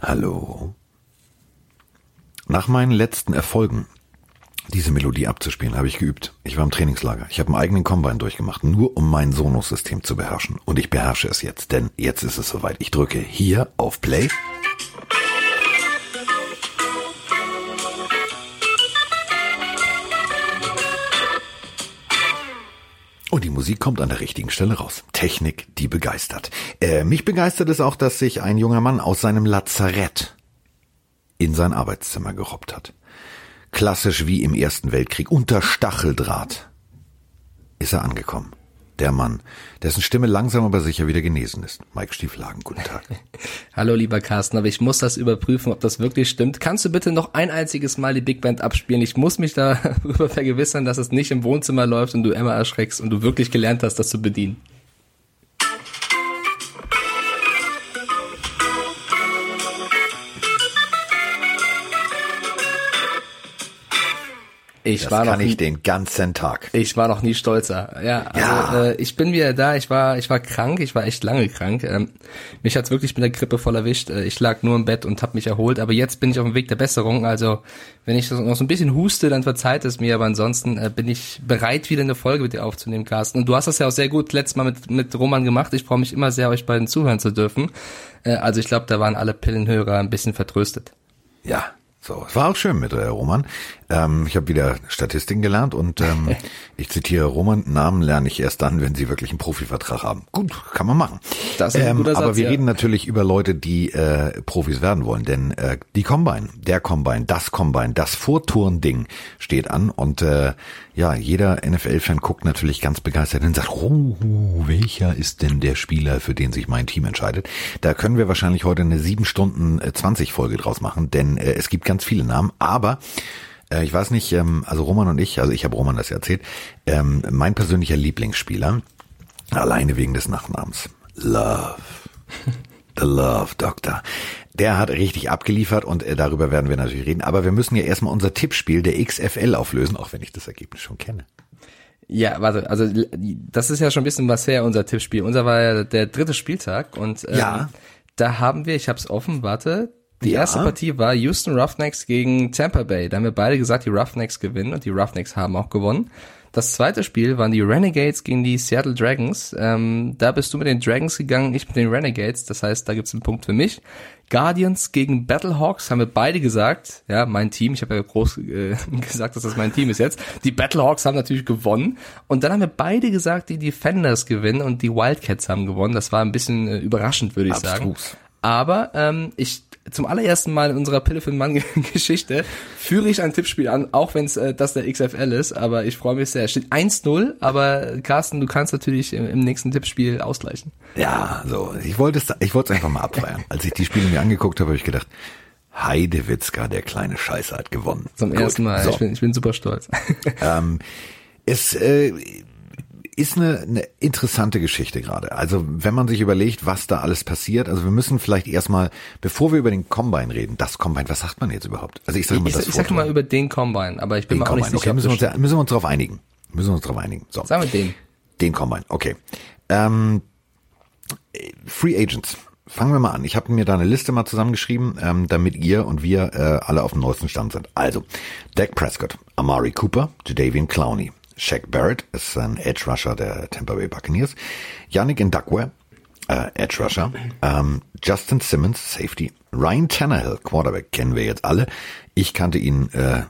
Hallo. Nach meinen letzten Erfolgen, diese Melodie abzuspielen, habe ich geübt. Ich war im Trainingslager. Ich habe einen eigenen Combine durchgemacht, nur um mein Sonos-System zu beherrschen. Und ich beherrsche es jetzt, denn jetzt ist es soweit. Ich drücke hier auf Play. Und die Musik kommt an der richtigen Stelle raus. Technik, die begeistert. Äh, mich begeistert es auch, dass sich ein junger Mann aus seinem Lazarett in sein Arbeitszimmer gerobbt hat. Klassisch wie im Ersten Weltkrieg, unter Stacheldraht ist er angekommen der Mann, dessen Stimme langsam aber sicher wieder genesen ist. Mike Stieflagen, guten Tag. Hallo lieber Carsten, aber ich muss das überprüfen, ob das wirklich stimmt. Kannst du bitte noch ein einziges Mal die Big Band abspielen? Ich muss mich darüber vergewissern, dass es nicht im Wohnzimmer läuft und du Emma erschreckst und du wirklich gelernt hast, das zu bedienen. Ich das war kann noch nie, ich den ganzen Tag. Ich war noch nie stolzer. Ja, also, ja. Äh, ich bin wieder da. Ich war, ich war krank. Ich war echt lange krank. Ähm, mich hat's wirklich mit der Grippe voll erwischt. Äh, ich lag nur im Bett und habe mich erholt. Aber jetzt bin ich auf dem Weg der Besserung. Also wenn ich noch so ein bisschen huste, dann verzeiht es mir. Aber ansonsten äh, bin ich bereit, wieder eine Folge mit dir aufzunehmen, Carsten. Und du hast das ja auch sehr gut letztes Mal mit mit Roman gemacht. Ich freue mich immer sehr, euch beiden zuhören zu dürfen. Äh, also ich glaube, da waren alle Pillenhörer ein bisschen vertröstet. Ja, so, es war auch schön mit äh, Roman. Ähm, ich habe wieder Statistiken gelernt und ähm, ich zitiere Roman, Namen lerne ich erst dann, wenn sie wirklich einen Profivertrag haben. Gut, kann man machen. Das ist ein ähm, guter Satz, aber wir ja. reden natürlich über Leute, die äh, Profis werden wollen, denn äh, die Combine, der Combine, das Combine, das Vorturn-Ding steht an und äh, ja, jeder NFL-Fan guckt natürlich ganz begeistert und sagt, oh, welcher ist denn der Spieler, für den sich mein Team entscheidet? Da können wir wahrscheinlich heute eine sieben Stunden äh, 20 Folge draus machen, denn äh, es gibt ganz viele Namen, aber äh, ich weiß nicht, ähm, also Roman und ich, also ich habe Roman das erzählt, ähm, mein persönlicher Lieblingsspieler, alleine wegen des Nachnamens, Love. The Love Doctor. Der hat richtig abgeliefert und äh, darüber werden wir natürlich reden. Aber wir müssen ja erstmal unser Tippspiel der XFL auflösen, auch wenn ich das Ergebnis schon kenne. Ja, warte, also das ist ja schon ein bisschen was her, unser Tippspiel. Unser war ja der dritte Spieltag und ähm, ja. da haben wir, ich habe es offen, warte, die ja. erste Partie war Houston Roughnecks gegen Tampa Bay. Da haben wir beide gesagt, die Roughnecks gewinnen und die Roughnecks haben auch gewonnen. Das zweite Spiel waren die Renegades gegen die Seattle Dragons. Ähm, da bist du mit den Dragons gegangen, ich mit den Renegades. Das heißt, da gibt's einen Punkt für mich. Guardians gegen Battlehawks haben wir beide gesagt. Ja, mein Team. Ich habe ja groß äh, gesagt, dass das mein Team ist jetzt. Die Battlehawks haben natürlich gewonnen. Und dann haben wir beide gesagt, die Defenders gewinnen und die Wildcats haben gewonnen. Das war ein bisschen äh, überraschend, würde ich Abstrus. sagen. Aber ähm, ich zum allerersten Mal in unserer Pille für den Mann Geschichte führe ich ein Tippspiel an, auch wenn es äh, das der XFL ist, aber ich freue mich sehr. Es steht 1-0, aber Carsten, du kannst natürlich im, im, nächsten Tippspiel ausgleichen. Ja, so, ich wollte es ich wollte es einfach mal abfeiern. Als ich die Spiele mir angeguckt habe, habe ich gedacht, Heidewitzka, der kleine Scheiße hat gewonnen. Zum Gut, ersten Mal, so. ich, bin, ich bin super stolz. Ähm, es äh, ist eine, eine interessante Geschichte gerade. Also wenn man sich überlegt, was da alles passiert, also wir müssen vielleicht erstmal, bevor wir über den Combine reden, das Combine, was sagt man jetzt überhaupt? Also ich sage mal ich, das Ich sag mal über den Combine, aber ich bin den mir auch nicht sicher. Okay, müssen wir uns, müssen wir uns darauf einigen. Müssen wir uns darauf einigen. So. Sagen wir den. Den Combine, okay. Ähm, Free Agents. Fangen wir mal an. Ich habe mir da eine Liste mal zusammengeschrieben, ähm, damit ihr und wir äh, alle auf dem neuesten Stand sind. Also, Dak Prescott, Amari Cooper, Jadavian Clowney, Shaq Barrett ist ein Edge Rusher der Tampa Bay Buccaneers. Yannick Ndakwe, äh, Edge Rusher. Ähm, Justin Simmons, Safety. Ryan Tannehill, Quarterback, kennen wir jetzt alle. Ich kannte ihn äh,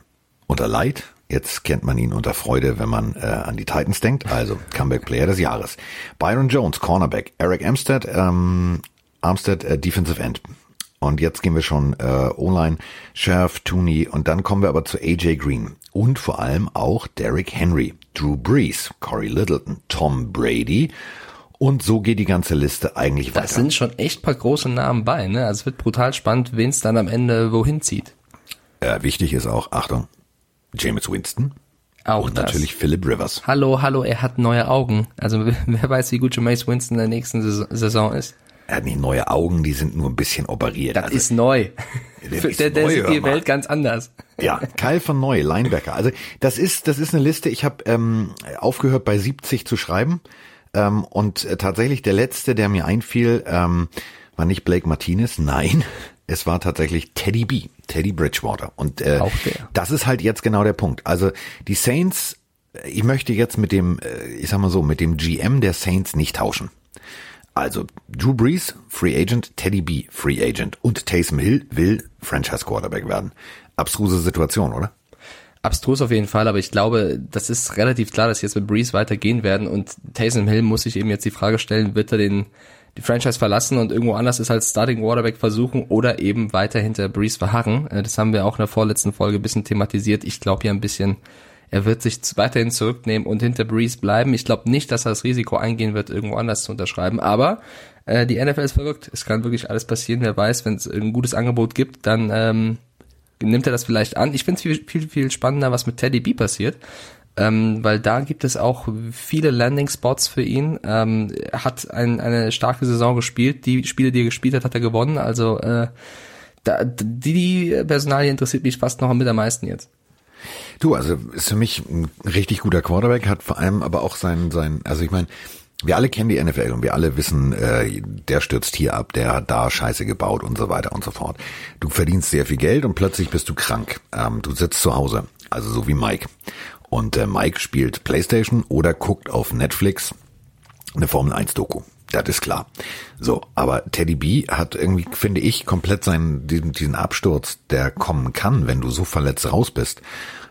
unter Leid. Jetzt kennt man ihn unter Freude, wenn man äh, an die Titans denkt. Also Comeback Player des Jahres. Byron Jones, Cornerback. Eric Armstead, ähm, Armstead, äh, Defensive End. Und jetzt gehen wir schon äh, online, Sheriff, Tooney und dann kommen wir aber zu AJ Green und vor allem auch Derrick Henry, Drew Brees, Corey Littleton, Tom Brady und so geht die ganze Liste eigentlich weiter. Das sind schon echt paar große Namen bei, ne? Also es wird brutal spannend, wen es dann am Ende wohin zieht. Äh, wichtig ist auch, Achtung, James Winston. Auch und das. natürlich Philip Rivers. Hallo, hallo, er hat neue Augen. Also wer weiß, wie gut James Winston in der nächsten Saison ist. Er hat nicht neue Augen, die sind nur ein bisschen operiert. Das also, ist neu. Der, der, der sieht die Welt ganz anders. Ja, Kyle von Neu, Linebacker. Also das ist das ist eine Liste. Ich habe ähm, aufgehört bei 70 zu schreiben ähm, und äh, tatsächlich der letzte, der mir einfiel, ähm, war nicht Blake Martinez, nein, es war tatsächlich Teddy B, Teddy Bridgewater. Und äh, das ist halt jetzt genau der Punkt. Also die Saints, ich möchte jetzt mit dem, äh, ich sag mal so, mit dem GM der Saints nicht tauschen. Also Drew Brees, Free Agent, Teddy B, Free Agent und Taysom Hill will Franchise Quarterback werden. Abstruse Situation, oder? Abstrus auf jeden Fall, aber ich glaube, das ist relativ klar, dass jetzt mit Brees weitergehen werden und Taysom Hill muss sich eben jetzt die Frage stellen, wird er den die Franchise verlassen und irgendwo anders ist als Starting Quarterback versuchen oder eben weiter hinter Brees verharren. Äh, das haben wir auch in der vorletzten Folge ein bisschen thematisiert. Ich glaube ja ein bisschen, er wird sich weiterhin zurücknehmen und hinter Brees bleiben. Ich glaube nicht, dass er das Risiko eingehen wird, irgendwo anders zu unterschreiben. Aber äh, die NFL ist verrückt. Es kann wirklich alles passieren. Wer weiß, wenn es ein gutes Angebot gibt, dann ähm, nimmt er das vielleicht an. Ich finde es viel, viel, viel spannender, was mit Teddy B passiert ähm, weil da gibt es auch viele Landing-Spots für ihn. Ähm, hat ein, eine starke Saison gespielt. Die Spiele, die er gespielt hat, hat er gewonnen. Also äh, da, die, die Personalie interessiert mich fast noch mit am meisten jetzt. Du, also ist für mich ein richtig guter Quarterback, hat vor allem aber auch sein, sein, also ich meine, wir alle kennen die NFL und wir alle wissen, äh, der stürzt hier ab, der hat da Scheiße gebaut und so weiter und so fort. Du verdienst sehr viel Geld und plötzlich bist du krank. Ähm, du sitzt zu Hause, also so wie Mike. Und äh, Mike spielt Playstation oder guckt auf Netflix eine Formel 1 Doku. Das ist klar. So, aber Teddy B hat irgendwie, finde ich, komplett seinen, diesen, diesen Absturz, der kommen kann, wenn du so verletzt raus bist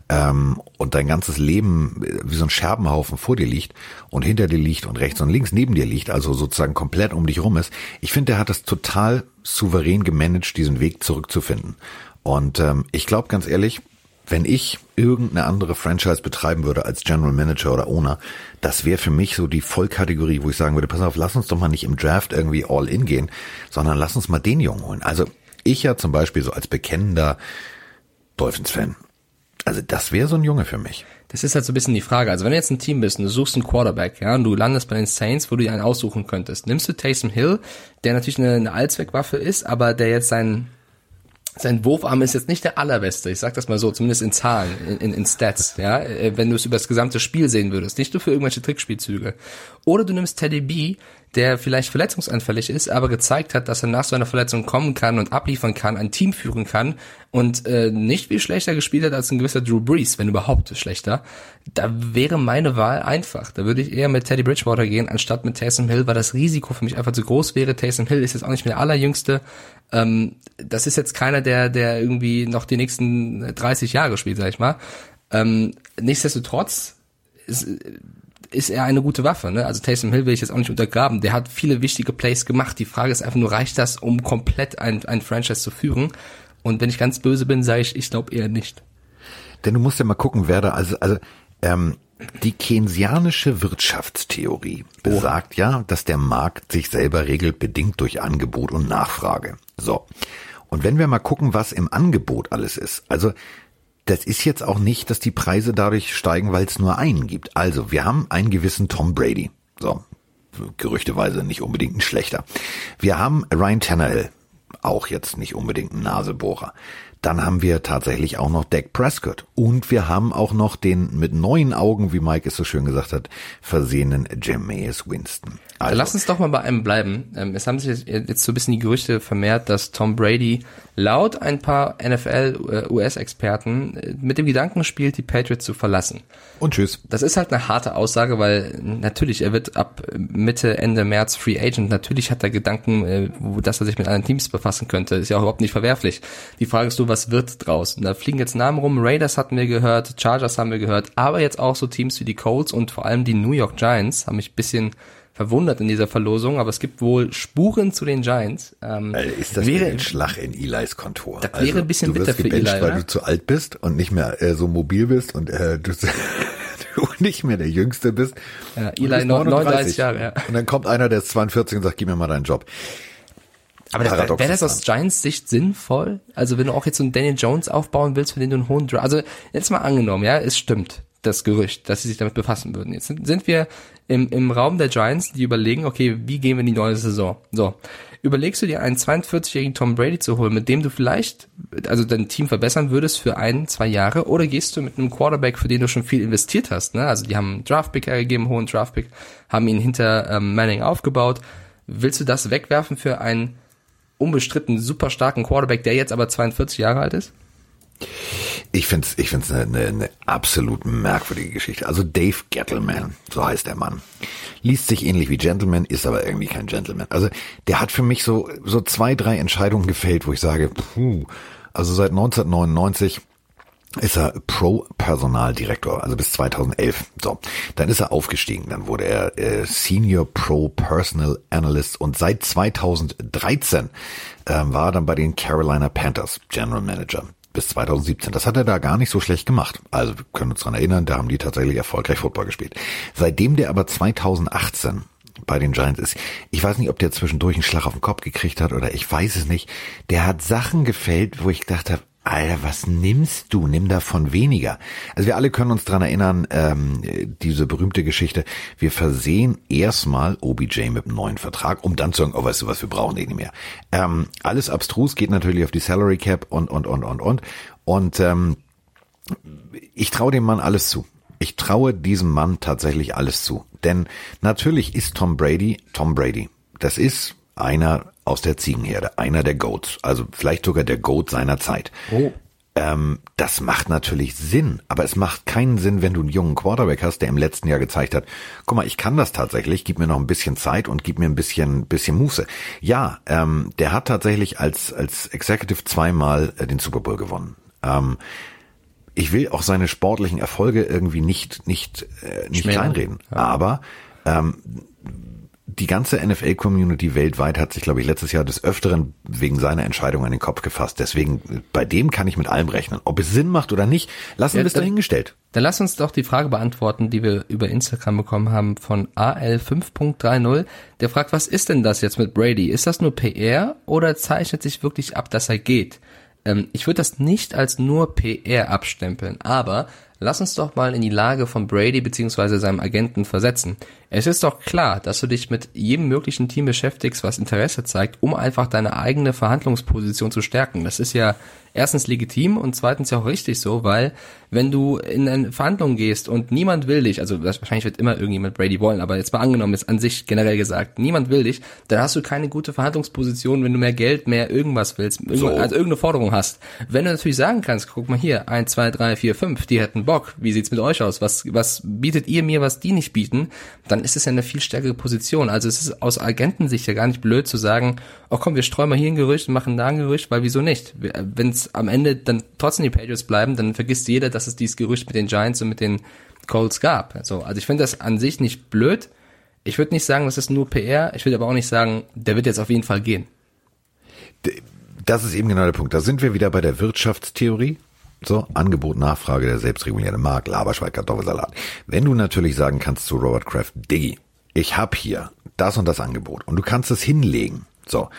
ähm, und dein ganzes Leben äh, wie so ein Scherbenhaufen vor dir liegt und hinter dir liegt und rechts und links neben dir liegt, also sozusagen komplett um dich rum ist. Ich finde, der hat das total souverän gemanagt, diesen Weg zurückzufinden. Und ähm, ich glaube ganz ehrlich, wenn ich irgendeine andere Franchise betreiben würde als General Manager oder Owner, das wäre für mich so die Vollkategorie, wo ich sagen würde, pass auf, lass uns doch mal nicht im Draft irgendwie all in gehen, sondern lass uns mal den Jungen holen. Also ich ja zum Beispiel so als bekennender Dolphins-Fan. Also das wäre so ein Junge für mich. Das ist halt so ein bisschen die Frage. Also wenn du jetzt ein Team bist und du suchst einen Quarterback, ja, und du landest bei den Saints, wo du dir einen aussuchen könntest, nimmst du Taysom Hill, der natürlich eine, eine Allzweckwaffe ist, aber der jetzt seinen sein Wurfarm ist jetzt nicht der allerbeste, ich sag das mal so, zumindest in Zahlen, in, in Stats, ja, äh, wenn du es über das gesamte Spiel sehen würdest, nicht nur für irgendwelche Trickspielzüge. Oder du nimmst Teddy B, der vielleicht verletzungsanfällig ist, aber gezeigt hat, dass er nach so einer Verletzung kommen kann und abliefern kann, ein Team führen kann und äh, nicht viel schlechter gespielt hat als ein gewisser Drew Brees, wenn überhaupt schlechter, da wäre meine Wahl einfach. Da würde ich eher mit Teddy Bridgewater gehen, anstatt mit Taysom Hill, weil das Risiko für mich einfach zu groß wäre. Taysom Hill ist jetzt auch nicht mehr der allerjüngste. Ähm, das ist jetzt keiner, der, der irgendwie noch die nächsten 30 Jahre spielt, sag ich mal. Ähm, nichtsdestotrotz ist, ist er eine gute Waffe. Ne? Also Taysom Hill will ich jetzt auch nicht untergraben. Der hat viele wichtige Plays gemacht. Die Frage ist einfach nur, reicht das, um komplett ein, ein Franchise zu führen? Und wenn ich ganz böse bin, sage ich, ich glaube eher nicht. Denn du musst ja mal gucken, wer da, also, also ähm, die keynesianische Wirtschaftstheorie besagt oh. ja, dass der Markt sich selber regelt, bedingt durch Angebot und Nachfrage. So. Und wenn wir mal gucken, was im Angebot alles ist, also das ist jetzt auch nicht, dass die Preise dadurch steigen, weil es nur einen gibt. Also, wir haben einen gewissen Tom Brady. So, gerüchteweise nicht unbedingt ein schlechter. Wir haben Ryan Tannehill, auch jetzt nicht unbedingt ein Nasebohrer. Dann haben wir tatsächlich auch noch Dak Prescott. Und wir haben auch noch den mit neuen Augen, wie Mike es so schön gesagt hat, versehenen Jameis Winston. Also, Lass uns doch mal bei einem bleiben. Ähm, es haben sich jetzt so ein bisschen die Gerüchte vermehrt, dass Tom Brady laut ein paar NFL-US-Experten äh, mit dem Gedanken spielt, die Patriots zu verlassen. Und tschüss. Das ist halt eine harte Aussage, weil natürlich, er wird ab Mitte, Ende März Free Agent. Natürlich hat er Gedanken, äh, dass er sich mit anderen Teams befassen könnte. Ist ja auch überhaupt nicht verwerflich. Die Frage ist nur, was wird draus? Und da fliegen jetzt Namen rum. Raiders hatten wir gehört, Chargers haben wir gehört, aber jetzt auch so Teams wie die Colts und vor allem die New York Giants haben mich bisschen verwundert in dieser Verlosung, aber es gibt wohl Spuren zu den Giants. Ähm, äh, ist das wäre, ein Schlag in Eli's Kontor? Das wäre also, ein bisschen bitter für Eli, weil oder? du zu alt bist und nicht mehr äh, so mobil bist und äh, du, du nicht mehr der Jüngste bist. Ja, Eli 39 Jahre, ja. Und dann kommt einer, der ist 42 und sagt, gib mir mal deinen Job. Aber wäre das aus Giants Sicht sinnvoll? Also wenn du auch jetzt so einen Daniel Jones aufbauen willst, für den du einen hohen Draft, also jetzt mal angenommen, ja, es stimmt das Gerücht, dass sie sich damit befassen würden. Jetzt sind, sind wir im, im Raum der Giants, die überlegen, okay, wie gehen wir in die neue Saison? So. Überlegst du dir einen 42-jährigen Tom Brady zu holen, mit dem du vielleicht, also dein Team verbessern würdest für ein, zwei Jahre, oder gehst du mit einem Quarterback, für den du schon viel investiert hast, ne? Also die haben einen Draftpick hergegeben, hohen Draftpick, haben ihn hinter ähm, Manning aufgebaut. Willst du das wegwerfen für einen unbestritten super starken Quarterback, der jetzt aber 42 Jahre alt ist? Ich finde es ich find's eine, eine, eine absolut merkwürdige Geschichte. Also Dave Gettleman, so heißt der Mann, liest sich ähnlich wie Gentleman, ist aber irgendwie kein Gentleman. Also der hat für mich so, so zwei, drei Entscheidungen gefällt, wo ich sage, puh, also seit 1999 ist er Pro-Personaldirektor, also bis 2011. So, dann ist er aufgestiegen, dann wurde er äh, Senior Pro Personal Analyst und seit 2013 äh, war er dann bei den Carolina Panthers General Manager bis 2017. Das hat er da gar nicht so schlecht gemacht. Also wir können uns dran erinnern, da haben die tatsächlich erfolgreich Football gespielt. Seitdem der aber 2018 bei den Giants ist, ich weiß nicht, ob der zwischendurch einen Schlag auf den Kopf gekriegt hat oder ich weiß es nicht. Der hat Sachen gefällt, wo ich gedacht habe, Alter, was nimmst du? Nimm davon weniger. Also wir alle können uns dran erinnern, ähm, diese berühmte Geschichte. Wir versehen erstmal OBJ mit einem neuen Vertrag, um dann zu sagen, oh, weißt du was, wir brauchen den nicht mehr. Ähm, alles abstrus geht natürlich auf die Salary Cap und, und, und, und, und. Und ähm, ich traue dem Mann alles zu. Ich traue diesem Mann tatsächlich alles zu. Denn natürlich ist Tom Brady Tom Brady. Das ist einer aus der Ziegenherde, einer der Goats, also vielleicht sogar der Goat seiner Zeit. Oh. Ähm, das macht natürlich Sinn, aber es macht keinen Sinn, wenn du einen jungen Quarterback hast, der im letzten Jahr gezeigt hat, guck mal, ich kann das tatsächlich, gib mir noch ein bisschen Zeit und gib mir ein bisschen, bisschen Muße. Ja, ähm, der hat tatsächlich als, als Executive zweimal äh, den Super Bowl gewonnen. Ähm, ich will auch seine sportlichen Erfolge irgendwie nicht, nicht, äh, nicht kleinreden, ja. aber ähm, die ganze NFL-Community weltweit hat sich, glaube ich, letztes Jahr des Öfteren wegen seiner Entscheidung an den Kopf gefasst. Deswegen, bei dem kann ich mit allem rechnen. Ob es Sinn macht oder nicht, lassen ja, wir es dahingestellt. Dann lass uns doch die Frage beantworten, die wir über Instagram bekommen haben von AL5.30. Der fragt, was ist denn das jetzt mit Brady? Ist das nur PR oder zeichnet sich wirklich ab, dass er geht? Ähm, ich würde das nicht als nur PR abstempeln, aber lass uns doch mal in die Lage von Brady beziehungsweise seinem Agenten versetzen. Es ist doch klar, dass du dich mit jedem möglichen Team beschäftigst, was Interesse zeigt, um einfach deine eigene Verhandlungsposition zu stärken. Das ist ja erstens legitim und zweitens ja auch richtig so, weil wenn du in eine Verhandlung gehst und niemand will dich, also wahrscheinlich wird immer irgendjemand Brady wollen, aber jetzt mal angenommen ist an sich generell gesagt, niemand will dich, dann hast du keine gute Verhandlungsposition, wenn du mehr Geld, mehr irgendwas willst, so. also irgendeine Forderung hast. Wenn du natürlich sagen kannst, guck mal hier, eins, zwei, drei, vier, fünf, die hätten Bock, wie sieht's mit euch aus? Was, was bietet ihr mir, was die nicht bieten? Dann ist es ja eine viel stärkere Position. Also es ist aus Agentensicht ja gar nicht blöd zu sagen, oh komm, wir streuen mal hier ein Gerücht und machen da ein Gerücht, weil wieso nicht? Wenn am Ende dann trotzdem die Patriots bleiben, dann vergisst jeder, dass es dieses Gerücht mit den Giants und mit den Colts gab. Also, also ich finde das an sich nicht blöd. Ich würde nicht sagen, das ist nur PR. Ich würde aber auch nicht sagen, der wird jetzt auf jeden Fall gehen. Das ist eben genau der Punkt. Da sind wir wieder bei der Wirtschaftstheorie. So, Angebot, Nachfrage, der selbstregulierte Markt, Laberschweig, Kartoffelsalat. Wenn du natürlich sagen kannst zu Robert Kraft, Diggi, ich hab hier das und das Angebot und du kannst es hinlegen. So,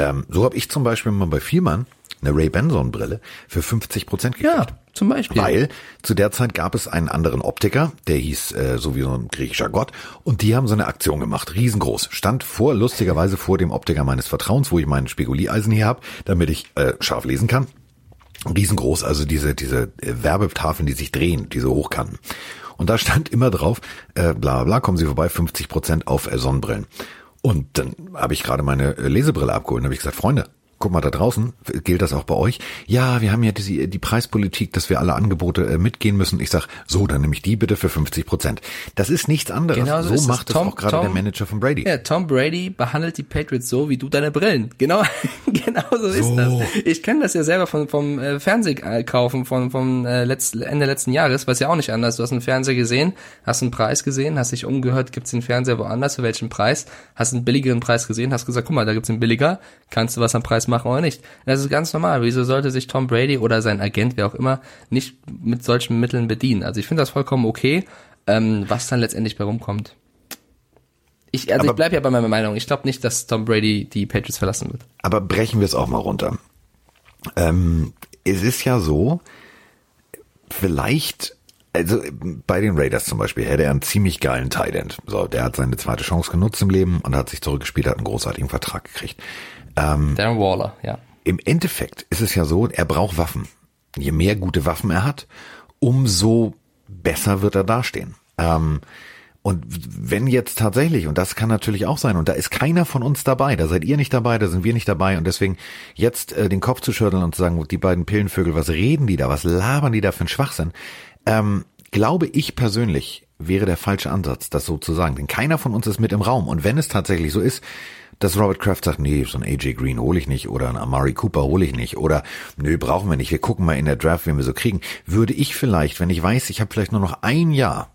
ähm, so habe ich zum Beispiel mal bei Viermann eine Ray Benson Brille für 50 Prozent gekriegt. Ja, zum Beispiel. Weil zu der Zeit gab es einen anderen Optiker, der hieß äh, so wie so ein griechischer Gott und die haben so eine Aktion gemacht, riesengroß. Stand vor, lustigerweise vor dem Optiker meines Vertrauens, wo ich meinen Spigulieisen hier habe, damit ich äh, scharf lesen kann. Riesengroß, also diese, diese äh, Werbetafeln, die sich drehen, diese Hochkanten. Und da stand immer drauf, äh, bla bla, kommen Sie vorbei, 50 Prozent auf äh, Sonnenbrillen. Und dann habe ich gerade meine Lesebrille abgeholt und habe ich gesagt, Freunde, guck mal da draußen, gilt das auch bei euch? Ja, wir haben ja die, die Preispolitik, dass wir alle Angebote äh, mitgehen müssen. Ich sag, so, dann nehme ich die bitte für 50 Prozent. Das ist nichts anderes. Genau so, so macht es auch gerade der Manager von Brady. Ja, Tom Brady behandelt die Patriots so, wie du deine Brillen. Genau, genau so, so. ist das. Ich kenne das ja selber von, vom äh, Fernsehkaufen von, vom äh, letzt, Ende letzten Jahres, was ja auch nicht anders. Du hast einen Fernseher gesehen, hast einen Preis gesehen, hast dich umgehört, gibt's den Fernseher woanders, für welchen Preis, hast einen billigeren Preis gesehen, hast gesagt, guck mal, da gibt's einen billiger, kannst du was am Preis machen oder nicht. Das ist ganz normal. Wieso sollte sich Tom Brady oder sein Agent, wer auch immer, nicht mit solchen Mitteln bedienen? Also ich finde das vollkommen okay, ähm, was dann letztendlich bei rumkommt. Ich, also aber, ich bleibe ja bei meiner Meinung. Ich glaube nicht, dass Tom Brady die Patriots verlassen wird. Aber brechen wir es auch mal runter. Ähm, es ist ja so, vielleicht also bei den Raiders zum Beispiel hätte er einen ziemlich geilen Tight End. So, der hat seine zweite Chance genutzt im Leben und hat sich zurückgespielt, hat einen großartigen Vertrag gekriegt. Ähm, Darren Waller, ja. Im Endeffekt ist es ja so, er braucht Waffen. Je mehr gute Waffen er hat, umso besser wird er dastehen. Ähm, Und wenn jetzt tatsächlich, und das kann natürlich auch sein, und da ist keiner von uns dabei, da seid ihr nicht dabei, da sind wir nicht dabei, und deswegen jetzt äh, den Kopf zu schütteln und zu sagen, die beiden Pillenvögel, was reden die da, was labern die da für einen Schwachsinn, ähm, glaube ich persönlich, wäre der falsche Ansatz, das so zu sagen. Denn keiner von uns ist mit im Raum. Und wenn es tatsächlich so ist, dass Robert Kraft sagt, nee, so ein AJ Green hole ich nicht oder ein Amari Cooper hole ich nicht oder nö, brauchen wir nicht, wir gucken mal in der Draft, wen wir so kriegen, würde ich vielleicht, wenn ich weiß, ich habe vielleicht nur noch ein Jahr,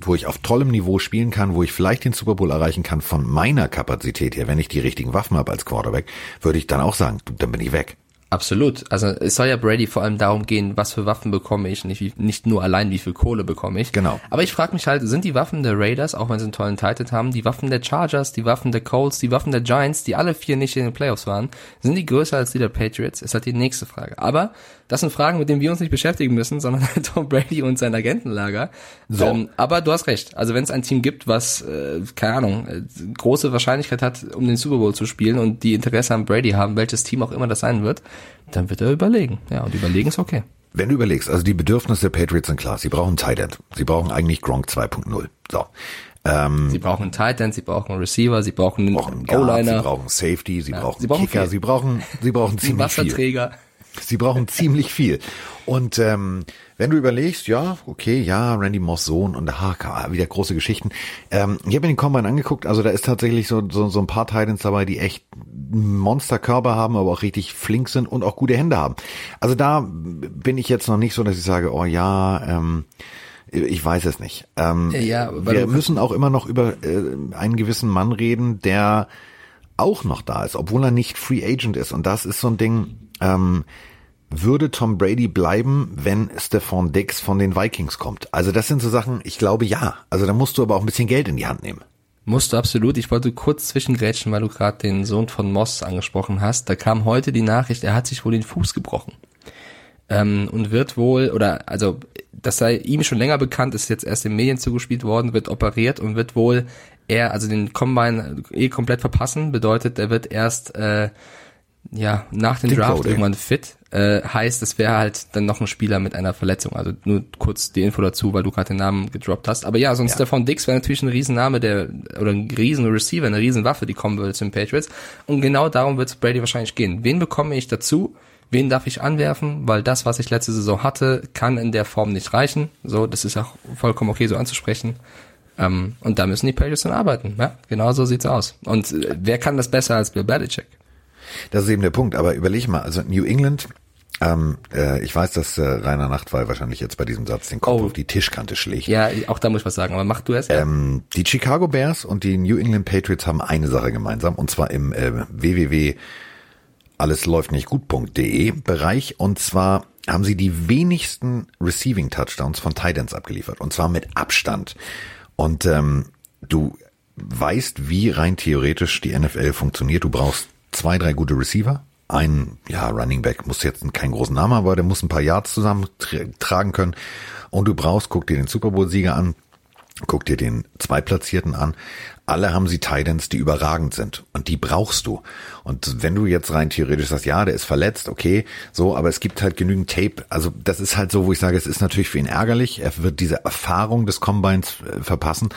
wo ich auf tollem Niveau spielen kann, wo ich vielleicht den Super Bowl erreichen kann von meiner Kapazität her, wenn ich die richtigen Waffen habe als Quarterback, würde ich dann auch sagen, dann bin ich weg. Absolut. Also es soll ja Brady vor allem darum gehen, was für Waffen bekomme ich, nicht, wie, nicht nur allein, wie viel Kohle bekomme ich. Genau. Aber ich frage mich halt, sind die Waffen der Raiders, auch wenn sie einen tollen Titan haben, die Waffen der Chargers, die Waffen der Colts, die Waffen der Giants, die alle vier nicht in den Playoffs waren, sind die größer als die der Patriots? Ist halt die nächste Frage. Aber das sind Fragen, mit denen wir uns nicht beschäftigen müssen, sondern Tom Brady und sein Agentenlager. So. Ähm, aber du hast recht. Also wenn es ein Team gibt, was, äh, keine Ahnung, äh, große Wahrscheinlichkeit hat, um den Super Bowl zu spielen und die Interesse an Brady haben, welches Team auch immer das sein wird, dann wird er überlegen. Ja, und überlegen ist okay. Wenn du überlegst, also die Bedürfnisse der Patriots sind klar. Sie brauchen Tight End. Sie brauchen eigentlich Gronk 2.0. So. Ähm, sie brauchen einen Tight End, sie brauchen einen Receiver, sie brauchen einen O-Liner. Sie brauchen Safety, sie ja, brauchen sie brauchen Kicker, viel. sie brauchen, sie brauchen ziemlich Wasserträger. viel. Sie brauchen ziemlich viel. Und ähm, wenn du überlegst, ja, okay, ja, Randy Moss Sohn und ha, wieder große Geschichten. Ähm, ich habe mir den Combine angeguckt, also da ist tatsächlich so, so, so ein paar Titans dabei, die echt Monsterkörper haben, aber auch richtig flink sind und auch gute Hände haben. Also da bin ich jetzt noch nicht so, dass ich sage, oh ja, ähm, ich weiß es nicht. Ähm, ja, wir müssen auch immer noch über äh, einen gewissen Mann reden, der auch noch da ist, obwohl er nicht Free Agent ist. Und das ist so ein Ding, ähm, würde Tom Brady bleiben, wenn Stephon Dix von den Vikings kommt? Also das sind so Sachen, ich glaube ja. Also da musst du aber auch ein bisschen Geld in die Hand nehmen. Musst du absolut. Ich wollte kurz zwischengrätschen, weil du gerade den Sohn von Moss angesprochen hast. Da kam heute die Nachricht, er hat sich wohl den Fuß gebrochen. Ähm, und wird wohl, oder also das sei ihm schon länger bekannt, ist jetzt erst in Medien zugespielt worden, wird operiert und wird wohl er, also den Combine eh komplett verpassen, bedeutet, er wird erst äh, ja, nach dem Draft Cody. irgendwann fit, äh, heißt, es wäre halt dann noch ein Spieler mit einer Verletzung. Also nur kurz die Info dazu, weil du gerade den Namen gedroppt hast. Aber ja, sonst ja. Stefan Dix wäre natürlich ein Riesenname, der, oder ein riesen Receiver, eine riesen Waffe, die kommen würde zu den Patriots. Und genau darum wird es Brady wahrscheinlich gehen. Wen bekomme ich dazu? Wen darf ich anwerfen? Weil das, was ich letzte Saison hatte, kann in der Form nicht reichen. So, das ist auch vollkommen okay, so anzusprechen. Ähm, und da müssen die Patriots dann arbeiten. Ja, genau so sieht's aus. Und äh, wer kann das besser als Bill Belichick? Das ist eben der Punkt. Aber überleg mal, also New England, ähm, äh, ich weiß, dass äh, Rainer Nachtwey wahrscheinlich jetzt bei diesem Satz den Kopf oh. auf die Tischkante schlägt. Ja, auch da muss ich was sagen, aber mach du es. Ähm, die Chicago Bears und die New England Patriots haben eine Sache gemeinsam, und zwar im äh, www alles läuft nicht gut.de Bereich und zwar haben sie die wenigsten Receiving Touchdowns von Titans abgeliefert und zwar mit Abstand. Und ähm, du weißt, wie rein theoretisch die NFL funktioniert. Du brauchst zwei, drei gute Receiver. Ein, ja, Running Back muss jetzt keinen großen Namen haben, aber der muss ein paar Yards zusammen tragen können. Und du brauchst, guck dir den Super Bowl-Sieger an, guck dir den Zweitplatzierten an. Alle haben sie Titans, die überragend sind. Und die brauchst du. Und wenn du jetzt rein theoretisch sagst, ja, der ist verletzt, okay, so, aber es gibt halt genügend Tape. Also das ist halt so, wo ich sage, es ist natürlich für ihn ärgerlich. Er wird diese Erfahrung des Combines äh, verpassen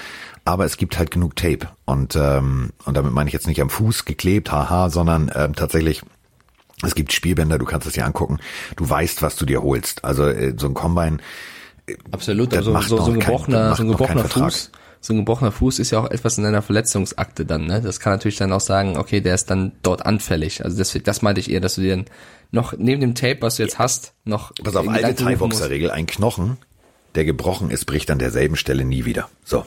aber es gibt halt genug Tape und ähm, und damit meine ich jetzt nicht am Fuß geklebt, haha, sondern ähm, tatsächlich es gibt Spielbänder, du kannst es dir angucken, du weißt, was du dir holst. Also äh, so ein Combine Absolut, also so, so ein gebrochener, kein, so ein gebrochener Fuß, so ein gebrochener Fuß ist ja auch etwas in einer Verletzungsakte dann, ne? Das kann natürlich dann auch sagen, okay, der ist dann dort anfällig. Also das, das meinte ich eher, dass du dir noch neben dem Tape, was du jetzt hast, noch. Pass auf, alte Thai-Boxer-Regel, ein Knochen, der gebrochen ist, bricht an derselben Stelle nie wieder. So.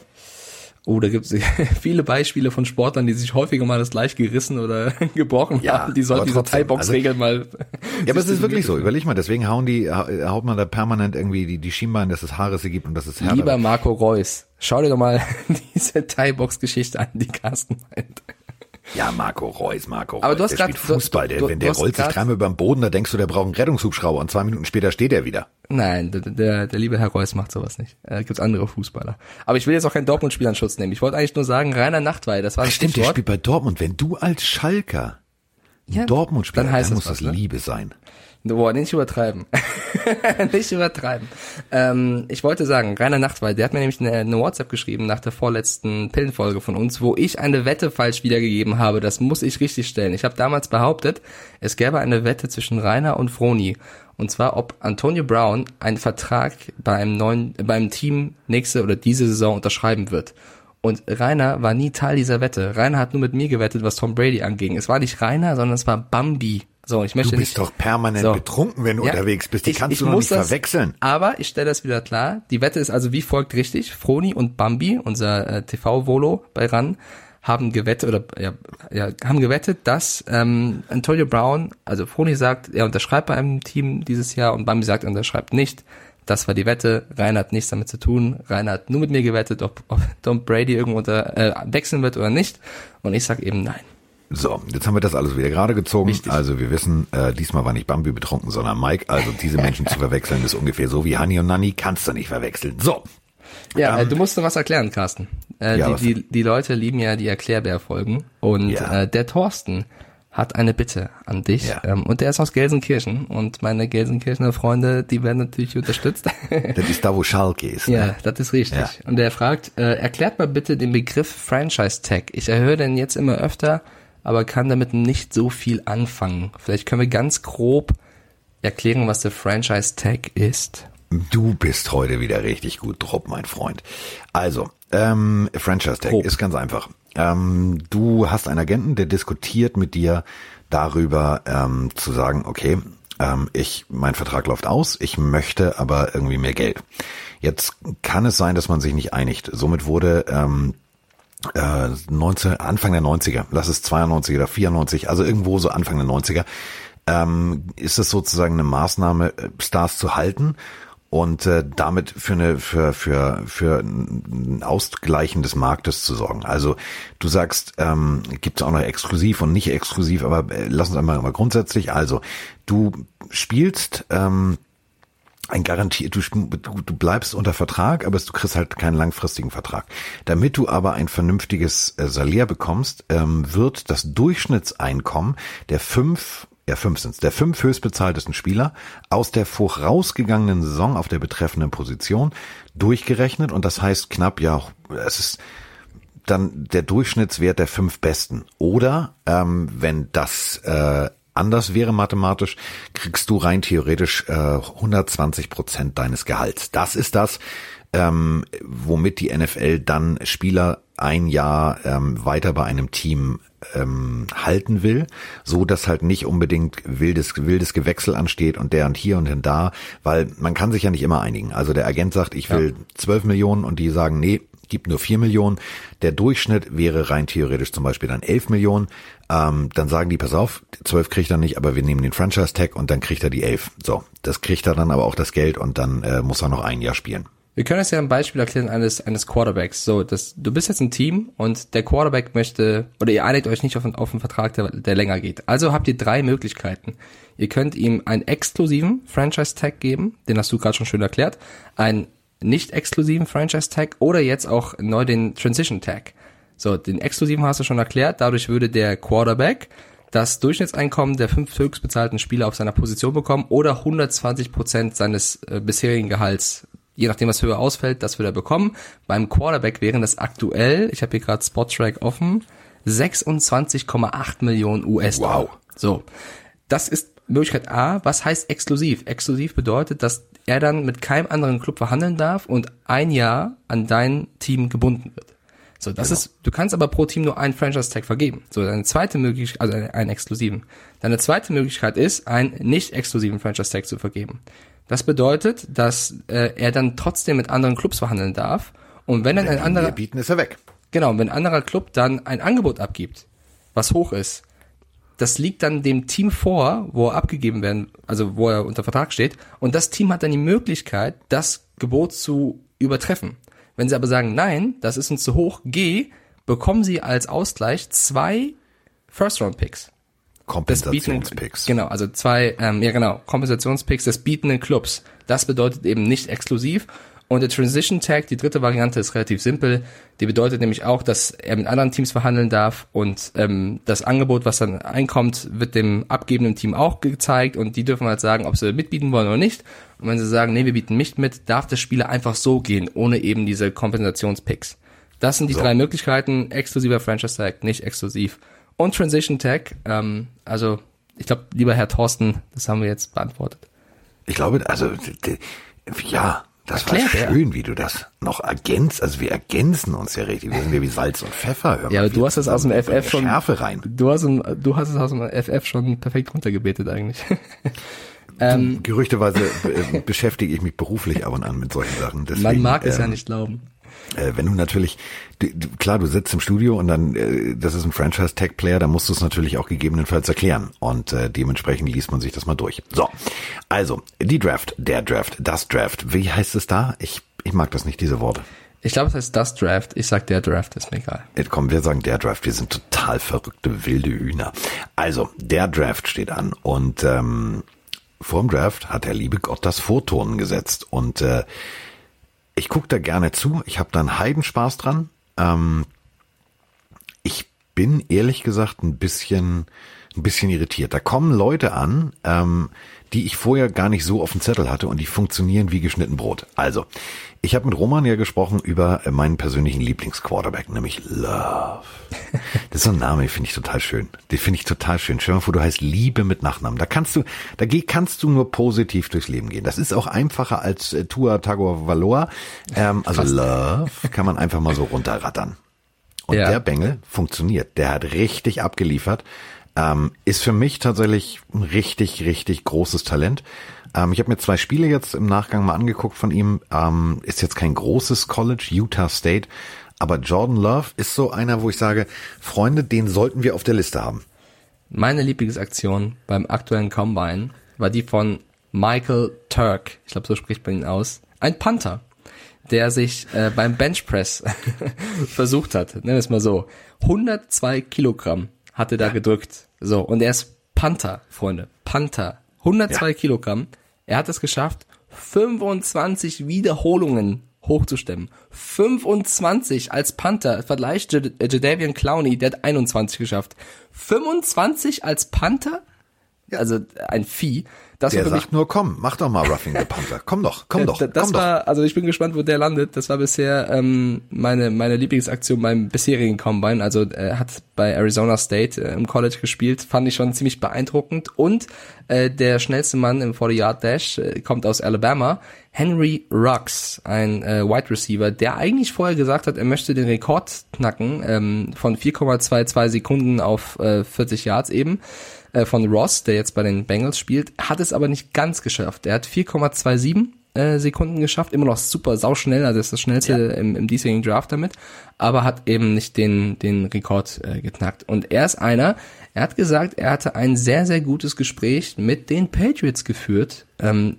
Oh, da gibt es viele Beispiele von Sportlern, die sich häufiger mal das Gleich gerissen oder gebrochen ja, haben. Die sollten diese Thai-Box-Regeln also, mal. Ja, aber es ist wirklich so. Überleg mal, deswegen hauen die, haut man da permanent irgendwie die, die Schienbeine, dass es Haarrisse gibt und dass es härter Lieber Marco Reus, schau dir doch mal diese Thai-Box-Geschichte an, die Carsten meint. Ja, Marco Reus, Marco Reus. Aber du hast der grad, spielt Fußball, der, du, wenn der rollt sich dreimal über den Boden, da denkst du, der braucht einen Rettungshubschrauber und zwei Minuten später steht er wieder. Nein, der, der, der liebe Herr Reus macht sowas nicht. Äh, gibt's andere Fußballer. Aber ich will jetzt auch keinen Dortmund-Spieler in Schutz nehmen. Ich wollte eigentlich nur sagen, reiner Nachtweih, das war ein Stimmt, der spielt bei Dortmund. Wenn du als Schalker Ja, Dortmund-Spieler, dann heißt dann muss das ne? Liebe sein. Boah, nicht übertreiben. nicht übertreiben. Ähm, ich wollte sagen, Rainer Nachtwald, der hat mir nämlich eine, eine, WhatsApp geschrieben nach der vorletzten Pillenfolge von uns, wo ich eine Wette falsch wiedergegeben habe. Das muss ich richtig stellen. Ich habe damals behauptet, es gäbe eine Wette zwischen Rainer und Froni. Und zwar, ob Antonio Brown einen Vertrag beim neuen, beim Team nächste oder diese Saison unterschreiben wird. Und Rainer war nie Teil dieser Wette. Rainer hat nur mit mir gewettet, was Tom Brady anging. Es war nicht Rainer, sondern es war Bambi. So, ich möchte du bist nicht, doch permanent so. betrunken, wenn du ja, unterwegs bist. Die ich, kannst ich du nicht das, verwechseln. Aber ich stelle das wieder klar. Die Wette ist also wie folgt richtig. Froni und Bambi, unser äh, TV-Volo bei RAN, haben gewettet oder ja, ja haben gewettet, dass ähm, Antonio Brown, also Froni sagt, er unterschreibt bei einem Team dieses Jahr und Bambi sagt, er unterschreibt nicht. Das war die Wette. Rainer hat nichts damit zu tun. Rainer hat nur mit mir gewettet, ob, ob Tom Brady irgendwo unter, äh, wechseln wird oder nicht. Und ich sag eben nein. So, jetzt haben wir das alles wieder gerade gezogen. Richtig. Also wir wissen, äh, diesmal war nicht Bambi betrunken, sondern Mike. Also diese Menschen zu verwechseln ist ungefähr so wie Hani und Nanni, kannst du nicht verwechseln. So. Ja, ähm, du musst noch was erklären, Carsten. Äh, ja, die, die, die Leute lieben ja die Erklärbär-Folgen. Und ja. äh, der Thorsten hat eine Bitte an dich. Ja. Ähm, und der ist aus Gelsenkirchen. Und meine Gelsenkirchener Freunde, die werden natürlich unterstützt. das ist da, wo Schalke ist. Ne? Ja, das ist richtig. Ja. Und der fragt, äh, erklärt mal bitte den Begriff Franchise Tag. Ich erhöhe den jetzt immer öfter, aber kann damit nicht so viel anfangen. Vielleicht können wir ganz grob erklären, was der Franchise Tag ist. Du bist heute wieder richtig gut drauf, mein Freund. Also, ähm, Franchise Tag ist ganz einfach. Ähm, du hast einen Agenten, der diskutiert mit dir darüber, ähm, zu sagen, okay, ähm, ich, mein Vertrag läuft aus, ich möchte aber irgendwie mehr Geld. Jetzt kann es sein, dass man sich nicht einigt. Somit wurde ähm, äh, 19, Anfang der 90er, lass es 92 oder 94, also irgendwo so Anfang der 90er, ähm, ist es sozusagen eine Maßnahme, äh, Stars zu halten und äh, damit für eine für für für ein Ausgleichen des Marktes zu sorgen. Also du sagst, ähm, gibt es auch noch exklusiv und nicht exklusiv, aber äh, lass uns einmal mal grundsätzlich. Also du spielst ähm, ein garantiert, du, du, bleibst unter Vertrag, aber du kriegst halt keinen langfristigen Vertrag. Damit du aber ein vernünftiges äh, Salär bekommst, ähm, wird das Durchschnittseinkommen der fünf ja, fünf sind's, der fünf höchstbezahltesten Spieler aus der vorausgegangenen Saison auf der betreffenden Position durchgerechnet und das heißt knapp, ja, es ist dann der Durchschnittswert der fünf Besten. Oder ähm, wenn das äh, anders wäre mathematisch, kriegst du rein theoretisch äh, 120 Prozent deines Gehalts. Das ist das, ähm, womit die NFL dann Spieler ein Jahr ähm, weiter bei einem Team ähm, halten will, so dass halt nicht unbedingt wildes wildes Gewechsel ansteht und der und hier und hin da, weil man kann sich ja nicht immer einigen. Also der Agent sagt, ich will zwölf ja. Millionen und die sagen, nee, gibt nur vier Millionen. Der Durchschnitt wäre rein theoretisch zum Beispiel dann elf Millionen. Ähm, dann sagen die, pass auf, zwölf kriegt er nicht, aber wir nehmen den Franchise-Tag und dann kriegt er die elf. So, das kriegt er dann aber auch das Geld und dann äh, muss er noch ein Jahr spielen. Wir können es ja ein Beispiel erklären eines, eines Quarterbacks. So, das, du bist jetzt ein Team und der Quarterback möchte, oder ihr einigt euch nicht auf einen, auf einen Vertrag, der, der länger geht. Also habt ihr drei Möglichkeiten. Ihr könnt ihm einen exklusiven Franchise-Tag geben, den hast du gerade schon schön erklärt, einen nicht exklusiven Franchise-Tag oder jetzt auch neu den Transition-Tag. So, den exklusiven hast du schon erklärt, dadurch würde der Quarterback das Durchschnittseinkommen der fünf höchstbezahlten Spieler auf seiner Position bekommen oder 120 Prozent seines äh, bisherigen Gehalts je nachdem, was höher ausfällt, das wird er bekommen. Beim Quarterback wären das aktuell, ich habe hier gerade Spottrack offen, 26,8 Millionen US-Dollar. Wow. So, das ist Möglichkeit A. Was heißt exklusiv? Exklusiv bedeutet, dass er dann mit keinem anderen Club verhandeln darf und ein Jahr an dein Team gebunden wird. So, das genau. ist, du kannst aber pro Team nur einen Franchise-Tag vergeben. So, deine zweite Möglichkeit, also einen exklusiven. Deine zweite Möglichkeit ist, einen nicht exklusiven Franchise-Tag zu vergeben. Das bedeutet, dass äh, er dann trotzdem mit anderen Clubs verhandeln darf. Und wenn dann wenn ein anderer bieten, ist er weg. Genau, wenn ein anderer Club dann ein Angebot abgibt, was hoch ist, das liegt dann dem Team vor, wo er abgegeben werden, also wo er unter Vertrag steht. Und das Team hat dann die Möglichkeit, das Gebot zu übertreffen. Wenn sie aber sagen, nein, das ist uns zu hoch, geh, bekommen sie als Ausgleich zwei First-Round-Picks. Kompensationspicks. Genau, also zwei, ähm, ja genau, Kompensationspicks des bietenden Clubs. Das bedeutet eben nicht exklusiv. Und der Transition Tag, die dritte Variante, ist relativ simpel. Die bedeutet nämlich auch, dass er mit anderen Teams verhandeln darf und ähm, das Angebot, was dann einkommt, wird dem abgebenden Team auch gezeigt und die dürfen halt sagen, ob sie mitbieten wollen oder nicht. Und wenn sie sagen, nee, wir bieten nicht mit, darf der Spieler einfach so gehen, ohne eben diese Kompensationspicks. Das sind die so. drei Möglichkeiten, exklusiver Franchise Tag, nicht exklusiv. Und Transition Tag, ähm, also ich glaube, lieber Herr Thorsten, das haben wir jetzt beantwortet. Ich glaube, also ja, das war schön, wie du das noch ergänzt. Also wir ergänzen uns ja richtig. Wir sind ja wie Salz und Pfeffer. Hör ja, aber du hast es aus dem FF schon. Schärfe rein. Du hast, du hast es aus dem FF schon perfekt runtergebetet eigentlich. ähm, Gerüchteweise äh, beschäftige ich mich beruflich ab und an mit solchen Sachen. Deswegen, man mag es ähm, ja nicht glauben. Äh, wenn du natürlich, du, klar, du sitzt im Studio und dann, äh, das ist ein Franchise-Tech-Player, da musst du es natürlich auch gegebenenfalls erklären. Und äh, dementsprechend liest man sich das mal durch. So, also, die Draft, der Draft, das Draft. Wie heißt es da? Ich, ich mag das nicht, diese Worte. Ich glaube, es heißt das Draft. Ich sag der Draft, ist mir egal. Jetzt komm, wir sagen der Draft. Wir sind total verrückte, wilde Hühner. Also, der Draft steht an und ähm, vorm Draft hat der liebe Gott das Vorturnen gesetzt. Und äh, ich gucke da gerne zu. Ich habe da einen Heidenspaß dran. Ähm, ich bin ehrlich gesagt ein bisschen, ein bisschen irritiert. Da kommen Leute an, ähm, die ich vorher gar nicht so auf dem Zettel hatte und die funktionieren wie geschnitten Brot. Also, ich habe mit Roman ja gesprochen über meinen persönlichen Lieblingsquarterback, nämlich Love. Das ist so ein Name, den finde ich total schön. Den finde ich total schön. Stell dir mal vor, du heißt Liebe mit Nachnamen. Da kannst du, da kannst du nur positiv durchs Leben gehen. Das ist auch einfacher als äh, Tua Tagovailoa. Ähm, also Fast. Love kann man einfach mal so runterrattern. Und ja. der Bengel funktioniert. Der hat richtig abgeliefert. Ähm, ist für mich tatsächlich ein richtig, richtig großes Talent. Ähm, ich habe mir zwei Spiele jetzt im Nachgang mal angeguckt von ihm. Ähm, ist jetzt kein großes College, Utah State. Aber Jordan Love ist so einer, wo ich sage, Freunde, den sollten wir auf der Liste haben. Meine Lieblingsaktion beim aktuellen Combine war die von Michael Turk. Ich glaube, so spricht man ihn aus. Ein Panther, der sich äh, beim Benchpress versucht hat. Nennen wir es mal so. 102 Kilogramm hatte da ja. gedrückt. So, und er ist Panther, Freunde. Panther. 102 ja. Kilogramm. Er hat es geschafft, 25 Wiederholungen hochzustemmen. 25 als Panther. Vergleich Jadavian Clowney, der hat 21 geschafft. 25 als Panther? Also ein Vieh. Das der sagt nur, komm, mach doch mal Roughing the Panther. Komm doch, komm doch. Das komm war, doch. also ich bin gespannt, wo der landet. Das war bisher ähm, meine meine Lieblingsaktion beim bisherigen Combine. Also er hat bei Arizona State äh, im College gespielt, fand ich schon ziemlich beeindruckend. Und äh, der schnellste Mann im 40-Yard-Dash äh, kommt aus Alabama, Henry Rux, ein äh, Wide Receiver, der eigentlich vorher gesagt hat, er möchte den Rekord knacken ähm, von 4,22 Sekunden auf äh, 40 Yards eben. Äh, von Ross, der jetzt bei den Bengals spielt, hat es aber nicht ganz geschafft. Er hat 4,27 äh, Sekunden geschafft, immer noch super sauschnell, also ist das schnellste ja. im, im diesjährigen Draft damit, aber hat eben nicht den, den Rekord äh, geknackt. Und er ist einer, er hat gesagt, er hatte ein sehr, sehr gutes Gespräch mit den Patriots geführt. Ähm,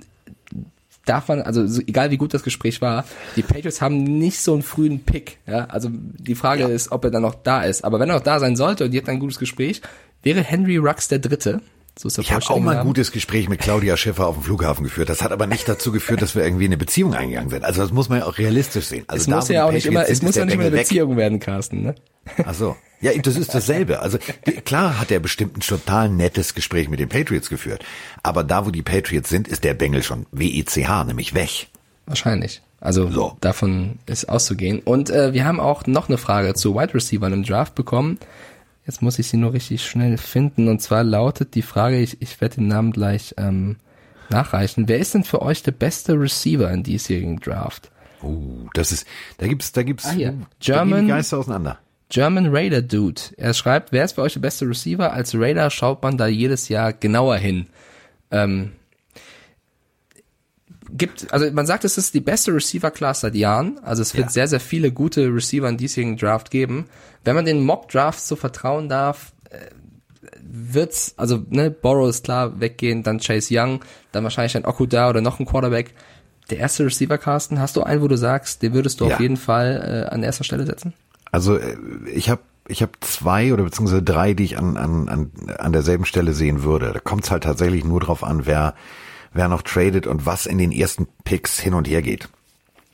darf man, also so, egal wie gut das Gespräch war, die Patriots haben nicht so einen frühen Pick. Ja? Also die Frage ja. ist, ob er dann noch da ist. Aber wenn er noch da sein sollte und die hat ein gutes Gespräch, wäre Henry Rux der Dritte. So ist ich habe auch mal ein gutes Gespräch mit Claudia Schiffer auf dem Flughafen geführt. Das hat aber nicht dazu geführt, dass wir irgendwie in eine Beziehung eingegangen sind. Also das muss man ja auch realistisch sehen. Also es muss ja auch nicht immer, es muss ja nicht immer eine Beziehung weg. werden, Carsten. Ne? Ach so. Ja, das ist dasselbe. Also klar hat er bestimmt ein total nettes Gespräch mit den Patriots geführt. Aber da, wo die Patriots sind, ist der Bengel schon WECH, nämlich weg. Wahrscheinlich. Also so. davon ist auszugehen. Und äh, wir haben auch noch eine Frage zu Wide Receiver im Draft bekommen. Jetzt muss ich sie nur richtig schnell finden. Und zwar lautet die Frage, ich, ich werde den Namen gleich ähm, nachreichen. Wer ist denn für euch der beste Receiver in diesjährigen Draft? Oh, das ist, da gibt's, da gibt's ah, hier. German, Geister auseinander. German Raider Dude. Er schreibt, wer ist für euch der beste Receiver? Als Raider schaut man da jedes Jahr genauer hin. Ähm, gibt, also man sagt, es ist die beste Receiver-Class seit Jahren. Also es wird ja. sehr, sehr viele gute Receiver in diesjährigen Draft geben. Wenn man den Mock-Drafts so vertrauen darf, äh, wird's, also ne, Borrow ist klar weggehen, dann Chase Young, dann wahrscheinlich ein Okuda oder noch ein Quarterback. Der erste Receiver, Carsten, hast du einen, wo du sagst, den würdest du ja. auf jeden Fall äh, an erster Stelle setzen? Also äh, ich habe ich habe zwei oder beziehungsweise drei, die ich an, an, an, an derselben Stelle sehen würde. Da kommt es halt tatsächlich nur drauf an, wer wer noch tradet und was in den ersten Picks hin und her geht.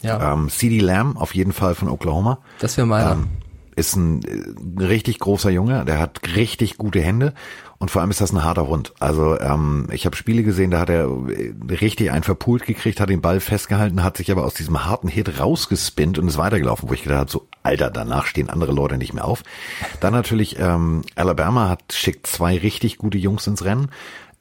Ja. Ähm, CD Lamb auf jeden Fall von Oklahoma. Das wäre meiner. Ähm, ist ein äh, richtig großer Junge, der hat richtig gute Hände und vor allem ist das ein harter Hund. Also ähm, ich habe Spiele gesehen, da hat er äh, richtig einen verpult gekriegt, hat den Ball festgehalten, hat sich aber aus diesem harten Hit rausgespinnt und ist weitergelaufen, wo ich gedacht habe, so Alter, danach stehen andere Leute nicht mehr auf. Dann natürlich ähm, Alabama hat schickt zwei richtig gute Jungs ins Rennen.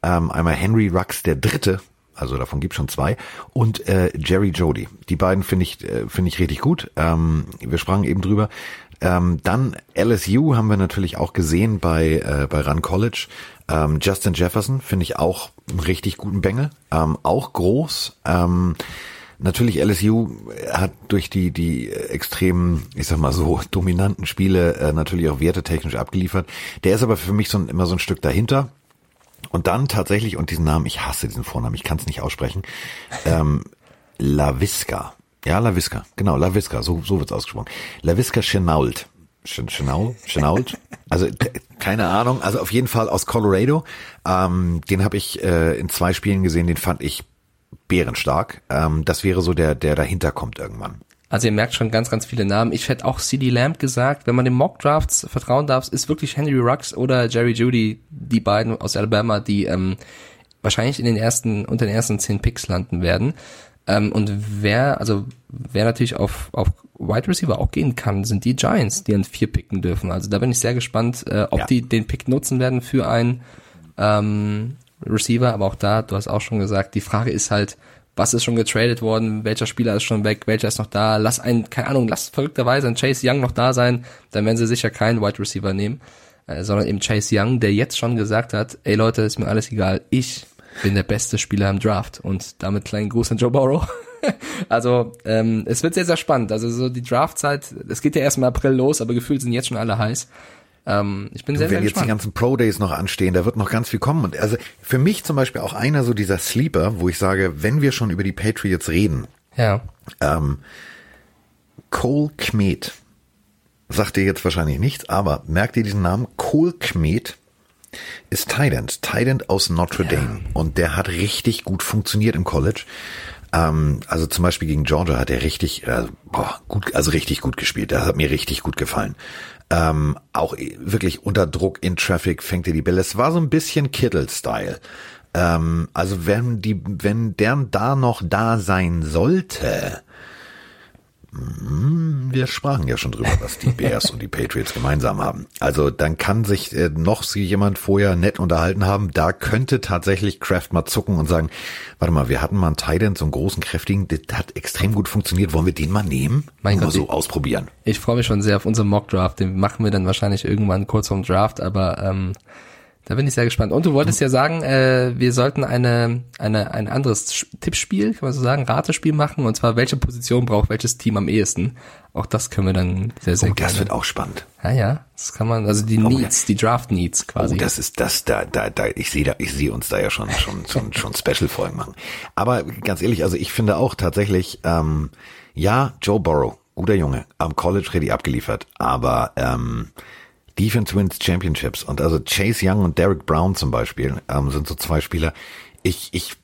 Ähm, einmal Henry Rux, der Dritte, also davon gibt schon zwei und äh, Jerry Jody. Die beiden finde ich äh, finde ich richtig gut. Ähm, wir sprachen eben drüber. Ähm, dann LSU haben wir natürlich auch gesehen bei, äh, bei Run College. Ähm, Justin Jefferson finde ich auch einen richtig guten Bengel. Ähm, auch groß. Ähm, natürlich LSU hat durch die, die extremen, ich sag mal so, dominanten Spiele äh, natürlich auch wertetechnisch abgeliefert. Der ist aber für mich so ein, immer so ein Stück dahinter. Und dann tatsächlich, und diesen Namen, ich hasse diesen Vornamen, ich kann es nicht aussprechen, ähm, Laviska. Ja, LaVisca, genau, LaVisca, so, so wird's ausgesprochen. LaVisca Chenault. Chenault? Chenault? Also keine Ahnung, also auf jeden Fall aus Colorado. Ähm, den habe ich äh, in zwei Spielen gesehen, den fand ich bärenstark. Ähm, das wäre so der, der dahinter kommt irgendwann. Also ihr merkt schon ganz, ganz viele Namen. Ich hätte auch CD Lamb gesagt, wenn man den Mock Drafts vertrauen darf, ist wirklich Henry Rux oder Jerry Judy, die beiden aus Alabama, die ähm, wahrscheinlich in den ersten, unter den ersten zehn Picks landen werden. Ähm, und wer, also wer natürlich auf, auf Wide Receiver auch gehen kann, sind die Giants, die an vier picken dürfen. Also da bin ich sehr gespannt, äh, ob ja. die den Pick nutzen werden für einen ähm, Receiver. Aber auch da, du hast auch schon gesagt, die Frage ist halt, was ist schon getradet worden, welcher Spieler ist schon weg, welcher ist noch da, lass ein, keine Ahnung, lass verrückterweise ein Chase Young noch da sein, dann werden sie sicher keinen Wide Receiver nehmen, äh, sondern eben Chase Young, der jetzt schon gesagt hat, ey Leute, ist mir alles egal, ich bin der beste Spieler im Draft und damit kleinen Gruß an Joe Burrow. also ähm, es wird sehr, sehr spannend. Also so die Draftzeit, es geht ja erst im April los, aber gefühlt sind jetzt schon alle heiß. Ähm, ich bin sehr, sehr wenn jetzt die ganzen Pro Days noch anstehen, da wird noch ganz viel kommen. Und also für mich zum Beispiel auch einer so dieser Sleeper, wo ich sage, wenn wir schon über die Patriots reden, ja. ähm, Cole Kmet, sagt dir jetzt wahrscheinlich nichts, aber merkt ihr diesen Namen? Cole Kmet ist Tident. Tident aus Notre Dame. Ja. Und der hat richtig gut funktioniert im College. Ähm, also zum Beispiel gegen Georgia hat er richtig, äh, boah, gut, also richtig gut gespielt. Das hat mir richtig gut gefallen. Ähm, auch wirklich unter Druck in Traffic fängt er die Bälle. Es war so ein bisschen Kittle-Style. Ähm, also wenn die, wenn der da noch da sein sollte, wir sprachen ja schon drüber, was die Bears und die Patriots gemeinsam haben. Also dann kann sich äh, noch jemand vorher nett unterhalten haben. Da könnte tatsächlich Kraft mal zucken und sagen, warte mal, wir hatten mal einen Titan, so einen großen, kräftigen, das hat extrem gut funktioniert. Wollen wir den mal nehmen? Mein Gott, mal so ausprobieren. Ich freue mich schon sehr auf unseren Mock Draft. Den machen wir dann wahrscheinlich irgendwann kurz vorm Draft, aber ähm, da bin ich sehr gespannt. Und du wolltest ja sagen, äh, wir sollten eine, eine, ein anderes Tippspiel, kann man so sagen, Ratespiel machen. Und zwar, welche Position braucht welches Team am ehesten? Auch das können wir dann sehr, sehr oh, gerne. Das wird auch spannend. Ja, ja. Das kann man, also die oh, Needs, ja. die Draft Needs quasi. Oh, das ist das, da, da, da, ich sehe da, ich sehe uns da ja schon, schon, schon, schon Special-Folgen machen. Aber ganz ehrlich, also ich finde auch tatsächlich, ähm, ja, Joe Burrow, guter Junge, am College ready abgeliefert, aber, ähm, Defense Wins Championships. Und also Chase Young und Derek Brown zum Beispiel ähm, sind so zwei Spieler. Ich, ich,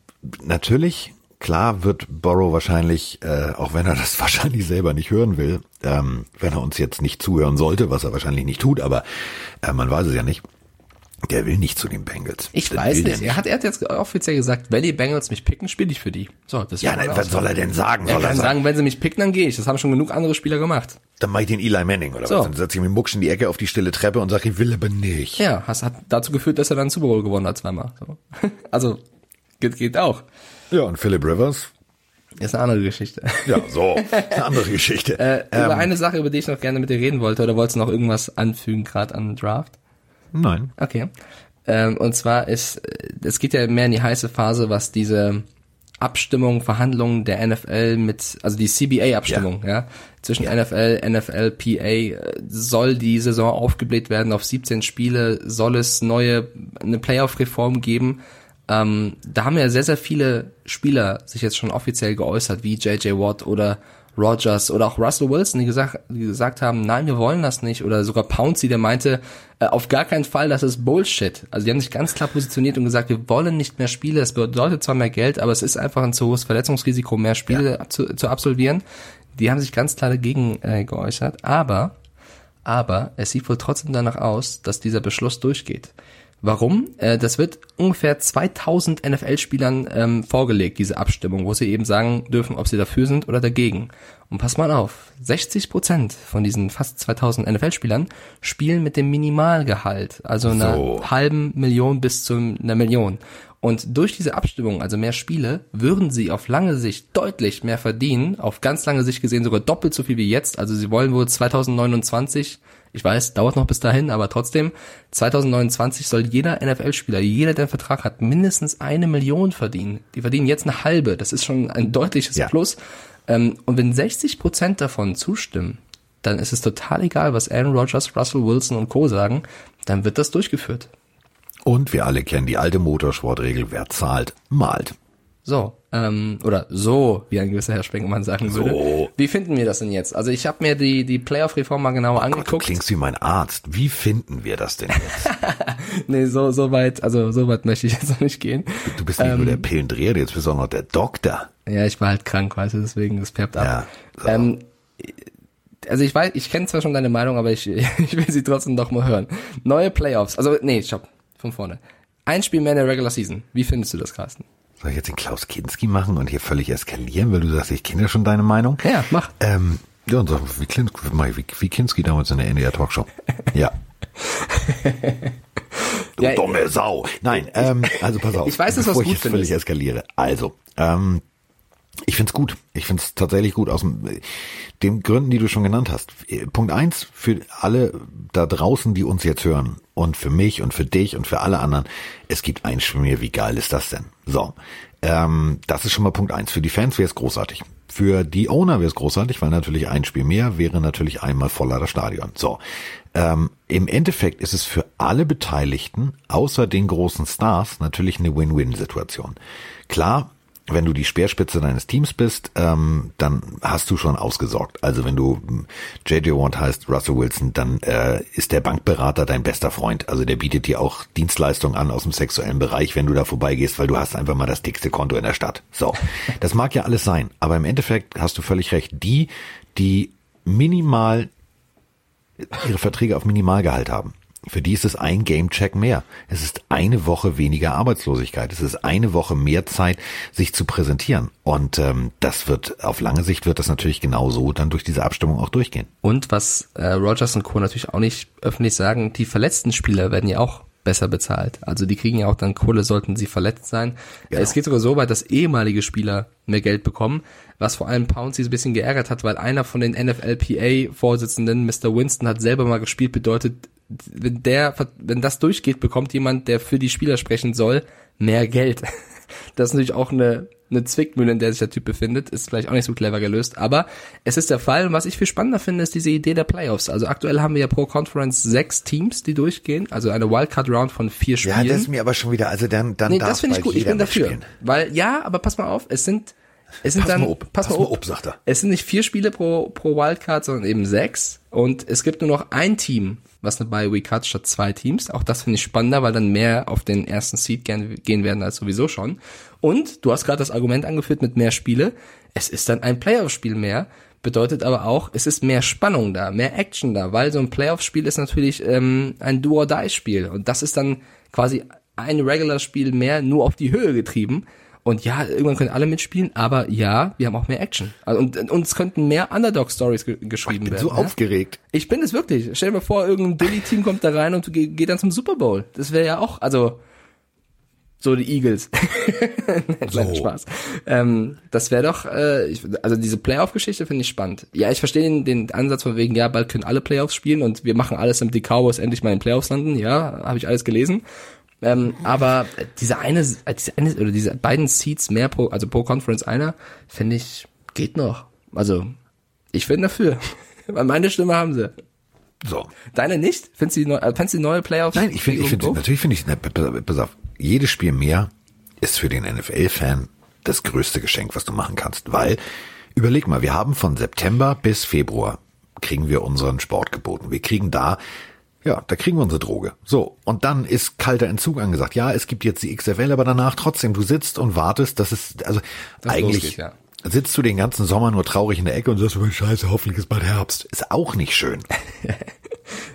natürlich, klar wird Borrow wahrscheinlich, äh, auch wenn er das wahrscheinlich selber nicht hören will, ähm, wenn er uns jetzt nicht zuhören sollte, was er wahrscheinlich nicht tut, aber äh, man weiß es ja nicht, der will nicht zu den Bengals. Ich das weiß nicht. Er hat, er hat jetzt offiziell gesagt, wenn die Bengals mich picken, spiele ich für die. So, das ja, nein, was soll er denn sagen? Er soll kann er sagen, wenn sie mich picken, dann gehe ich. Das haben schon genug andere Spieler gemacht. Dann mache ich den Eli Manning oder so. was? Dann setze ich mit Mucksch in die Ecke auf die stille Treppe und sage, ich will aber nicht. Ja, das hat dazu geführt, dass er dann Super Bowl gewonnen hat zweimal. So. Also, geht, geht auch. Ja, und Philip Rivers? Ist eine andere Geschichte. Ja, so, eine andere Geschichte. äh, ähm, über eine Sache, über die ich noch gerne mit dir reden wollte, oder wolltest du noch irgendwas anfügen, gerade an Draft? Nein. Okay. Ähm, und zwar ist, es geht ja mehr in die heiße Phase, was diese Abstimmung, Verhandlungen der NFL mit, also die CBA-Abstimmung, ja. ja. zwischen ja. NFL, NFL, PA, soll die Saison aufgebläht werden auf 17 Spiele, soll es neue, eine Playoff-Reform geben. Ähm, da haben ja sehr, sehr viele Spieler sich jetzt schon offiziell geäußert, wie JJ Watt oder Rogers oder auch Russell Wilson, die gesagt, die gesagt haben, nein, wir wollen das nicht. Oder sogar Pouncy, der meinte, äh, auf gar keinen Fall, das ist Bullshit. Also die haben sich ganz klar positioniert und gesagt, wir wollen nicht mehr Spiele. Es bedeutet zwar mehr Geld, aber es ist einfach ein zu hohes Verletzungsrisiko, mehr Spiele ja. zu, zu absolvieren. Die haben sich ganz klar dagegen äh, geäußert, aber, aber es sieht wohl trotzdem danach aus, dass dieser Beschluss durchgeht. Warum? Äh, das wird ungefähr 2000 NFL-Spielern ähm, vorgelegt, diese Abstimmung, wo sie eben sagen dürfen, ob sie dafür sind oder dagegen. Und pass mal auf, 60 Prozent von diesen fast 2000 NFL-Spielern spielen mit dem Minimalgehalt, also einer so. halben Million bis zu einer Million. Und durch diese Abstimmung, also mehr Spiele, würden sie auf lange Sicht deutlich mehr verdienen, auf ganz lange Sicht gesehen sogar doppelt so viel wie jetzt. Also sie wollen wohl 2029 ich weiß, dauert noch bis dahin, aber trotzdem, 2029 soll jeder NFL-Spieler, jeder, der einen Vertrag hat, mindestens eine Million verdienen. Die verdienen jetzt eine halbe. Das ist schon ein deutliches ja. Plus. Ähm, und wenn 60 Prozent davon zustimmen, dann ist es total egal, was Aaron Rodgers, Russell Wilson und Co. sagen, dann wird das durchgeführt. Und wir alle kennen die alte Motorsportregel, wer zahlt, malt. So, ähm, oder so, wie ein gewisser Herr Spengemann sagen so. würde. Wie finden wir das denn jetzt? Also ich habe mir die, die Playoff-Reform mal genauer oh angeguckt. Gott, du klingst wie mein Arzt. Wie finden wir das denn jetzt? nee, so, so weit, also so weit möchte ich jetzt noch nicht gehen. Du, du bist nicht ähm, nur der ähm, Pillendreher, jetzt bist du auch noch der Doktor. Ja, ich war halt krank, weißt du, deswegen, das färbt ab. Ja, so. ähm, also ich weiß, ich kenne zwar schon deine Meinung, aber ich, ich will sie trotzdem noch mal hören. Neue Playoffs, also nee, stopp, von vorne. Ein Spiel mehr in der Regular Season. Wie findest du das, Carsten? Soll ich jetzt den Klaus Kinski machen und hier völlig eskalieren, weil du sagst, ich kenne ja schon deine Meinung? Ja, mach. Ähm, ja, und so wie, Klin, wie, wie Kinski damals in der NDR Talkshow. Ja. du ja, dumme Sau. Nein, ähm, also pass auf. Ich weiß, dass was gut völlig eskaliere. Also, ähm, ich find's gut. Ich find's tatsächlich gut aus dem, den Gründen, die du schon genannt hast. Punkt eins für alle da draußen, die uns jetzt hören und für mich und für dich und für alle anderen. Es gibt ein Spiel Wie geil ist das denn? So, ähm, das ist schon mal Punkt eins. Für die Fans wäre es großartig. Für die Owner wäre es großartig, weil natürlich ein Spiel mehr wäre natürlich einmal voller das Stadion. So, ähm, im Endeffekt ist es für alle Beteiligten, außer den großen Stars, natürlich eine Win-Win-Situation. Klar, wenn du die Speerspitze deines Teams bist, ähm, dann hast du schon ausgesorgt. Also wenn du JJ Watt heißt, Russell Wilson, dann äh, ist der Bankberater dein bester Freund. Also der bietet dir auch Dienstleistungen an aus dem sexuellen Bereich, wenn du da vorbeigehst, weil du hast einfach mal das dickste Konto in der Stadt. So, das mag ja alles sein, aber im Endeffekt hast du völlig recht. Die, die minimal ihre Verträge auf Minimalgehalt haben, für die ist es ein Gamecheck mehr. Es ist eine Woche weniger Arbeitslosigkeit. Es ist eine Woche mehr Zeit, sich zu präsentieren. Und ähm, das wird auf lange Sicht wird das natürlich genauso dann durch diese Abstimmung auch durchgehen. Und was äh, Rogers und Co. natürlich auch nicht öffentlich sagen, die verletzten Spieler werden ja auch besser bezahlt. Also die kriegen ja auch dann Kohle, sollten sie verletzt sein. Genau. Es geht sogar so weit, dass ehemalige Spieler mehr Geld bekommen, was vor allem Pouncy so ein bisschen geärgert hat, weil einer von den NFLPA-Vorsitzenden, Mr. Winston, hat selber mal gespielt, bedeutet, wenn der, wenn das durchgeht, bekommt jemand, der für die Spieler sprechen soll, mehr Geld. Das ist natürlich auch eine, eine Zwickmühle, in der sich der Typ befindet, ist vielleicht auch nicht so clever gelöst, aber es ist der Fall. Und was ich viel spannender finde, ist diese Idee der Playoffs. Also aktuell haben wir ja pro Conference sechs Teams, die durchgehen, also eine Wildcard-Round von vier Spielen. Ja, das ist mir aber schon wieder, also dann, dann nee, darf das finde ich gut, ich bin dafür. Spielen. Weil, ja, aber pass mal auf, es sind, es sind pass dann, mal ob, pass, pass mal ob, sagt er. Es sind nicht vier Spiele pro, pro Wildcard, sondern eben sechs. Und es gibt nur noch ein Team, was Bye Week hat, statt zwei Teams. Auch das finde ich spannender, weil dann mehr auf den ersten Seed gehen werden als sowieso schon. Und du hast gerade das Argument angeführt mit mehr Spiele. Es ist dann ein Playoff-Spiel mehr. Bedeutet aber auch, es ist mehr Spannung da, mehr Action da, weil so ein Playoff-Spiel ist natürlich ähm, ein Do-or-Die-Spiel. Und das ist dann quasi ein Regular-Spiel mehr nur auf die Höhe getrieben. Und ja, irgendwann können alle mitspielen, aber ja, wir haben auch mehr Action. Also, und uns könnten mehr Underdog-Stories ge geschrieben werden. Ich bin werden, so ja? aufgeregt. Ich bin es wirklich. Stell dir mal vor, irgendein Dilly-Team kommt da rein und geht dann zum Super Bowl. Das wäre ja auch, also so die Eagles. so. Spaß. Ähm, das wäre doch, äh, ich, also diese Playoff-Geschichte finde ich spannend. Ja, ich verstehe den, den Ansatz von wegen, ja, bald können alle Playoffs spielen und wir machen alles, damit die Cowboys endlich mal in Playoffs landen. Ja, habe ich alles gelesen. Ähm, aber diese eine, äh, diese eine oder diese beiden Seats mehr pro, also pro Conference einer, finde ich, geht noch. Also, ich bin dafür. Weil meine Stimme haben sie. So. Deine nicht? Findest du die, neu, äh, findest du die neue Playoffs? Nein, ich finde, ich finde, natürlich finde ich, ne, pass auf, jedes Spiel mehr ist für den NFL-Fan das größte Geschenk, was du machen kannst, weil, überleg mal, wir haben von September bis Februar kriegen wir unseren Sport geboten. Wir kriegen da ja, da kriegen wir unsere Droge. So, und dann ist kalter Entzug angesagt. Ja, es gibt jetzt die XFL, aber danach trotzdem, du sitzt und wartest, dass es, also das eigentlich, losgeht, ja. sitzt du den ganzen Sommer nur traurig in der Ecke und sagst, oh, scheiße, hoffentlich ist bald Herbst. Ist auch nicht schön.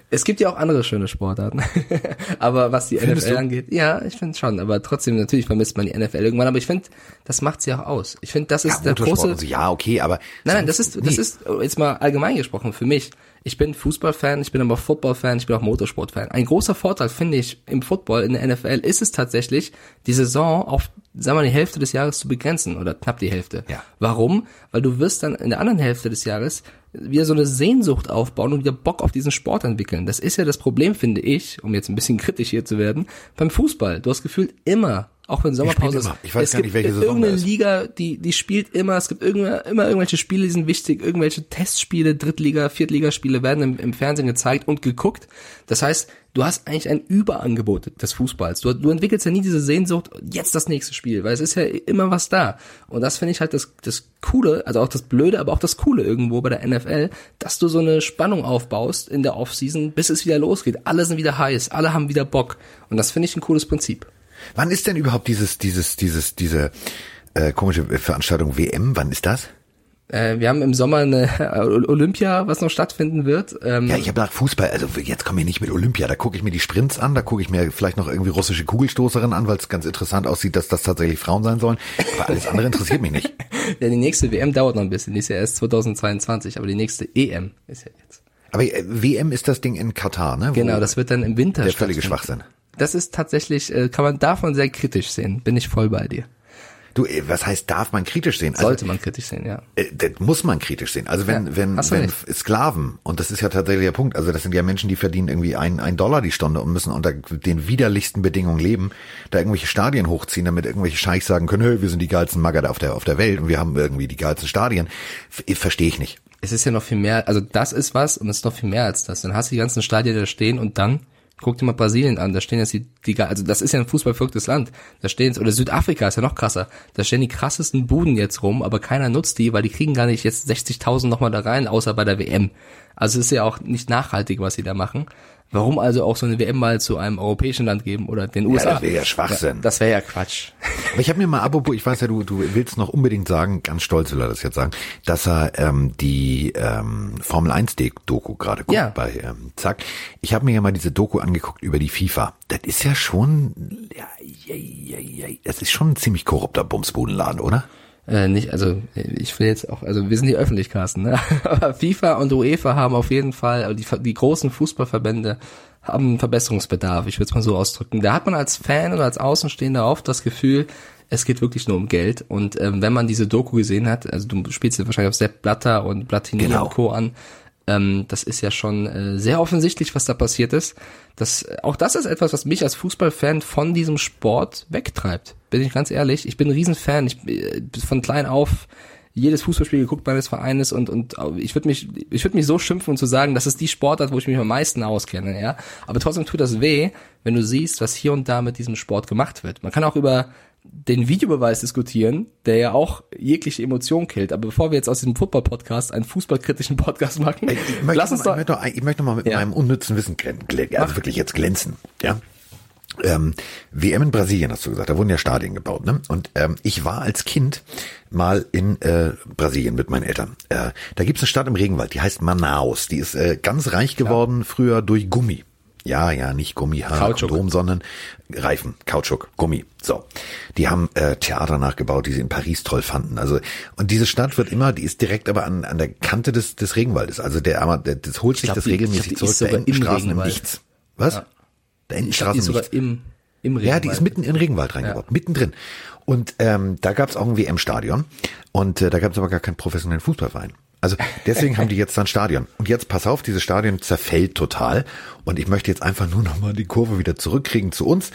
Es gibt ja auch andere schöne Sportarten. aber was die Findest NFL du? angeht, ja, ich finde schon. Aber trotzdem, natürlich vermisst man die NFL irgendwann. Aber ich finde, das macht sie auch aus. Ich finde, das ist ja, der große. So, ja, okay, aber. Nein, nein, das ist, das ist jetzt mal allgemein gesprochen für mich. Ich bin Fußballfan, ich bin aber Footballfan, ich bin auch Motorsportfan. Ein großer Vorteil finde ich im Football in der NFL ist es tatsächlich, die Saison auf, sagen wir mal, die Hälfte des Jahres zu begrenzen oder knapp die Hälfte. Ja. Warum? Weil du wirst dann in der anderen Hälfte des Jahres wieder so eine Sehnsucht aufbauen und wieder Bock auf diesen Sport entwickeln. Das ist ja das Problem, finde ich, um jetzt ein bisschen kritisch hier zu werden, beim Fußball. Du hast gefühlt immer auch wenn Sommerpause ist. Ich weiß es gar nicht, welche Saison irgendeine Liga, die, die spielt immer, es gibt immer, immer irgendwelche Spiele, die sind wichtig, irgendwelche Testspiele, Drittliga, Viertligaspiele werden im, im Fernsehen gezeigt und geguckt. Das heißt, du hast eigentlich ein Überangebot des Fußballs. Du, du entwickelst ja nie diese Sehnsucht, jetzt das nächste Spiel, weil es ist ja immer was da. Und das finde ich halt das, das Coole, also auch das Blöde, aber auch das Coole irgendwo bei der NFL, dass du so eine Spannung aufbaust in der Offseason, bis es wieder losgeht. Alle sind wieder heiß, alle haben wieder Bock. Und das finde ich ein cooles Prinzip. Wann ist denn überhaupt dieses, dieses, dieses, diese äh, komische Veranstaltung WM? Wann ist das? Äh, wir haben im Sommer eine Olympia, was noch stattfinden wird. Ähm ja, ich habe nach Fußball, also jetzt komme ich nicht mit Olympia, da gucke ich mir die Sprints an, da gucke ich mir vielleicht noch irgendwie russische Kugelstoßerin an, weil es ganz interessant aussieht, dass das tatsächlich Frauen sein sollen. Aber alles andere interessiert mich nicht. Ja, die nächste WM dauert noch ein bisschen, die ist ja erst 2022, aber die nächste EM ist ja jetzt. Aber äh, WM ist das Ding in Katar, ne? Genau, das wird dann im Winter Der völlige Schwachsinn. Das ist tatsächlich, äh, kann man davon sehr kritisch sehen, bin ich voll bei dir. Du, äh, was heißt, darf man kritisch sehen? Also, Sollte man kritisch sehen, ja. Äh, das muss man kritisch sehen. Also wenn, ja, wenn, wenn Sklaven, und das ist ja tatsächlich der Punkt, also das sind ja Menschen, die verdienen irgendwie ein, ein Dollar die Stunde und müssen unter den widerlichsten Bedingungen leben, da irgendwelche Stadien hochziehen, damit irgendwelche Scheichs sagen können, hey, wir sind die geilsten Magger auf der, auf der Welt und wir haben irgendwie die geilsten Stadien. Verstehe ich nicht. Es ist ja noch viel mehr, also das ist was und es ist noch viel mehr als das. Dann hast du die ganzen Stadien da stehen und dann Guck dir mal Brasilien an, da stehen jetzt die, die also das ist ja ein fußballverrücktes Land. Da stehen oder Südafrika ist ja noch krasser. Da stehen die krassesten Buden jetzt rum, aber keiner nutzt die, weil die kriegen gar nicht jetzt 60.000 nochmal da rein, außer bei der WM. Also es ist ja auch nicht nachhaltig, was sie da machen. Warum also auch so eine WM mal zu einem europäischen Land geben oder den USA? Ja, das wäre ja Schwachsinn. Das wäre ja Quatsch. Aber ich habe mir mal, apropos, ich weiß ja, du, du willst noch unbedingt sagen, ganz stolz will er das jetzt sagen, dass er ähm, die ähm, Formel 1 Doku gerade guckt ja. bei ähm, Zack. Ich habe mir ja mal diese Doku angeguckt über die FIFA. Das ist ja schon, ja, ja, ja, ja, das ist schon ein ziemlich korrupter Bumsbudenladen, oder? Äh, nicht, also ich will jetzt auch, also wir sind die Öffentlichkasten, ne? aber FIFA und UEFA haben auf jeden Fall, also die, die großen Fußballverbände haben Verbesserungsbedarf, ich würde es mal so ausdrücken. Da hat man als Fan oder als Außenstehender oft das Gefühl, es geht wirklich nur um Geld. Und ähm, wenn man diese Doku gesehen hat, also du spielst ja wahrscheinlich auf Sepp Blatter und Platini genau. und Co. an, ähm, das ist ja schon äh, sehr offensichtlich, was da passiert ist. Das, auch das ist etwas, was mich als Fußballfan von diesem Sport wegtreibt. Bin ich ganz ehrlich. Ich bin ein Riesenfan. Ich äh, von klein auf jedes Fußballspiel geguckt meines Vereines und und ich würde mich ich würde mich so schimpfen und zu sagen, das ist die Sportart, wo ich mich am meisten auskenne, ja. Aber trotzdem tut das weh, wenn du siehst, was hier und da mit diesem Sport gemacht wird. Man kann auch über den Videobeweis diskutieren, der ja auch jegliche Emotion killt. Aber bevor wir jetzt aus diesem Football-Podcast einen fußballkritischen Podcast machen, ich, ich lass uns doch. Ich möchte, ich möchte noch mal mit ja. meinem unnützen Wissen glänzen, also wirklich jetzt glänzen, ja. Ähm, WM in Brasilien hast du gesagt, da wurden ja Stadien gebaut, ne? Und ähm, ich war als Kind mal in äh, Brasilien mit meinen Eltern. Äh, da gibt's eine Stadt im Regenwald, die heißt Manaus. Die ist äh, ganz reich geworden ja. früher durch Gummi. Ja, ja, nicht Gummihaar, Kondom, sondern Reifen, Kautschuk, Gummi. So, die haben äh, Theater nachgebaut, die sie in Paris toll fanden. Also und diese Stadt wird immer, die ist direkt aber an, an der Kante des, des Regenwaldes. Also der, der das holt sich glaub, das regelmäßig die, zurück. Der Endenstraßen im Nichts. Was? Ja. Der Endenstraßen im Nichts. Im, im Regenwald. Ja, die ist mitten in den Regenwald reingebaut, ja. mittendrin. Und ähm, da gab es auch ein WM-Stadion und äh, da gab es aber gar keinen professionellen Fußballverein. Also deswegen haben die jetzt ein Stadion. Und jetzt pass auf, dieses Stadion zerfällt total. Und ich möchte jetzt einfach nur noch mal die Kurve wieder zurückkriegen zu uns.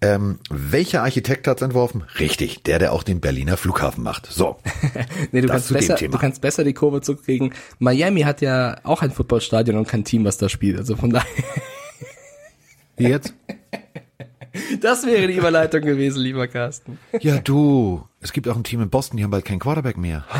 Ähm, welcher Architekt hat's entworfen? Richtig, der, der auch den Berliner Flughafen macht. So. nee, du kannst, besser, du kannst besser die Kurve zurückkriegen. Miami hat ja auch ein Footballstadion und kein Team, was da spielt. Also von daher. Wie jetzt? Das wäre die Überleitung gewesen, lieber Carsten. Ja, du. Es gibt auch ein Team in Boston, die haben bald keinen Quarterback mehr.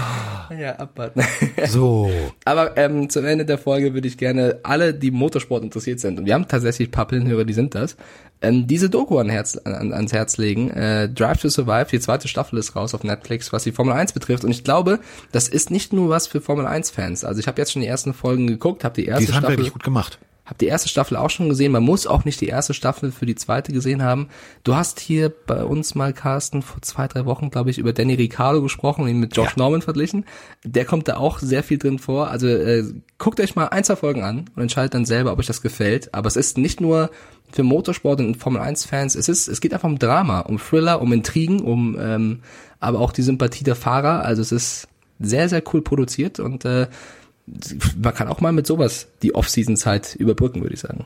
Ja, abwarten. So. Aber ähm, zum Ende der Folge würde ich gerne alle, die Motorsport interessiert sind, und wir haben tatsächlich ein paar Pillenhörer, die sind das, ähm, diese Doku an Herz, an, ans Herz legen. Äh, Drive to Survive, die zweite Staffel ist raus auf Netflix, was die Formel 1 betrifft. Und ich glaube, das ist nicht nur was für Formel 1-Fans. Also ich habe jetzt schon die ersten Folgen geguckt, habe die erste die Staffel... Die wirklich gut gemacht. Hab die erste Staffel auch schon gesehen. Man muss auch nicht die erste Staffel für die zweite gesehen haben. Du hast hier bei uns mal, Carsten, vor zwei, drei Wochen, glaube ich, über Danny Ricciardo gesprochen und ihn mit Josh ja. Norman verglichen. Der kommt da auch sehr viel drin vor. Also äh, guckt euch mal ein, zwei Folgen an und entscheidet dann selber, ob euch das gefällt. Aber es ist nicht nur für Motorsport und Formel 1 Fans. Es ist, es geht einfach um Drama, um Thriller, um Intrigen, um ähm, aber auch die Sympathie der Fahrer. Also es ist sehr, sehr cool produziert und äh, man kann auch mal mit sowas die Off-Season-Zeit überbrücken, würde ich sagen.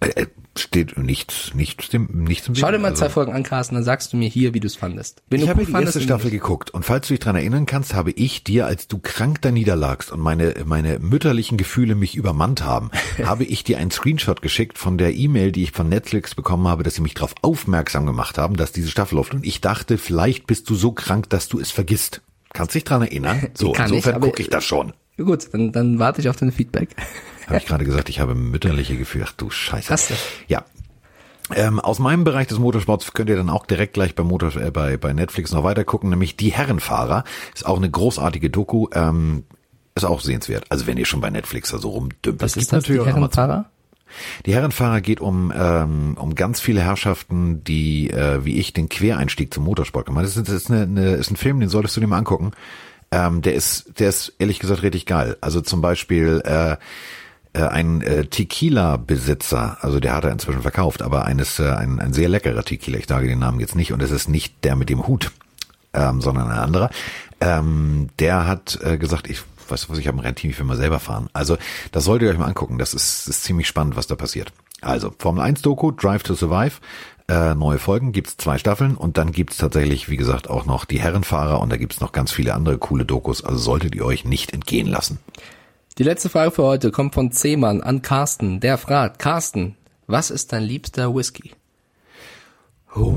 Äh, äh, steht nichts, nichts dem, nichts im Schau dir mal also, zwei Folgen an, Carsten, dann sagst du mir hier, wie du es fandest. Wenn ich habe die erste Staffel geguckt und falls du dich dran erinnern kannst, habe ich dir, als du krank da niederlagst und meine, meine mütterlichen Gefühle mich übermannt haben, habe ich dir einen Screenshot geschickt von der E-Mail, die ich von Netflix bekommen habe, dass sie mich darauf aufmerksam gemacht haben, dass diese Staffel läuft und ich dachte, vielleicht bist du so krank, dass du es vergisst. Kannst dich dran erinnern? So, Kann insofern gucke ich das schon. Gut, dann, dann warte ich auf dein Feedback. Habe ich gerade gesagt, ich habe mütterliche Gefühle. Ach du Scheiße. Hast du? Ja. Ähm, aus meinem Bereich des Motorsports könnt ihr dann auch direkt gleich bei, Motor, äh, bei, bei Netflix noch weiter gucken, nämlich Die Herrenfahrer. Ist auch eine großartige Doku. Ähm, ist auch sehenswert. Also wenn ihr schon bei Netflix da so rumdümpelt. Was ist das, Die Herrenfahrer? Die Herrenfahrer geht um ähm, um ganz viele Herrschaften, die äh, wie ich den Quereinstieg zum Motorsport gemacht. Das ist, das ist, eine, eine, ist ein Film, den solltest du dir mal angucken. Ähm, der ist der ist ehrlich gesagt richtig geil. Also zum Beispiel äh, äh, ein äh, Tequila-Besitzer, also der hat er inzwischen verkauft, aber eines äh, ein, ein sehr leckerer Tequila. Ich sage den Namen jetzt nicht und es ist nicht der mit dem Hut, ähm, sondern ein anderer. Ähm, der hat äh, gesagt, ich weißt du was, ich habe ein Rennteam, ich will mal selber fahren. Also das solltet ihr euch mal angucken. Das ist, ist ziemlich spannend, was da passiert. Also Formel 1 Doku, Drive to Survive. Äh, neue Folgen gibt's zwei Staffeln und dann gibt's tatsächlich, wie gesagt, auch noch die Herrenfahrer und da gibt's noch ganz viele andere coole Dokus. Also solltet ihr euch nicht entgehen lassen. Die letzte Frage für heute kommt von Zehmann an Carsten. Der fragt, Carsten, was ist dein liebster Whisky? Oh.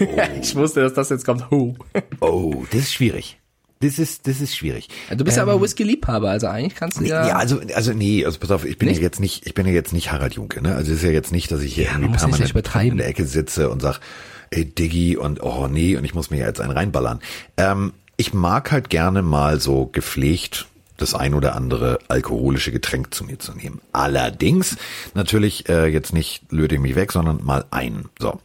oh. ich wusste, dass das jetzt kommt. Oh, oh das ist schwierig. Das ist, das ist schwierig. Du bist ähm, aber Whisky-Liebhaber, also eigentlich kannst du ja. Ja, also, also nee, also pass auf, ich bin nicht? ja jetzt nicht, ich bin ja jetzt nicht Harald Junke, ne? Also es ist ja jetzt nicht, dass ich hier ja, irgendwie permanent in der Ecke sitze und sag, ey Diggi und oh nee, und ich muss mir ja jetzt einen reinballern. Ähm, ich mag halt gerne mal so gepflegt das ein oder andere alkoholische Getränk zu mir zu nehmen. Allerdings natürlich äh, jetzt nicht löte mich weg, sondern mal einen. So.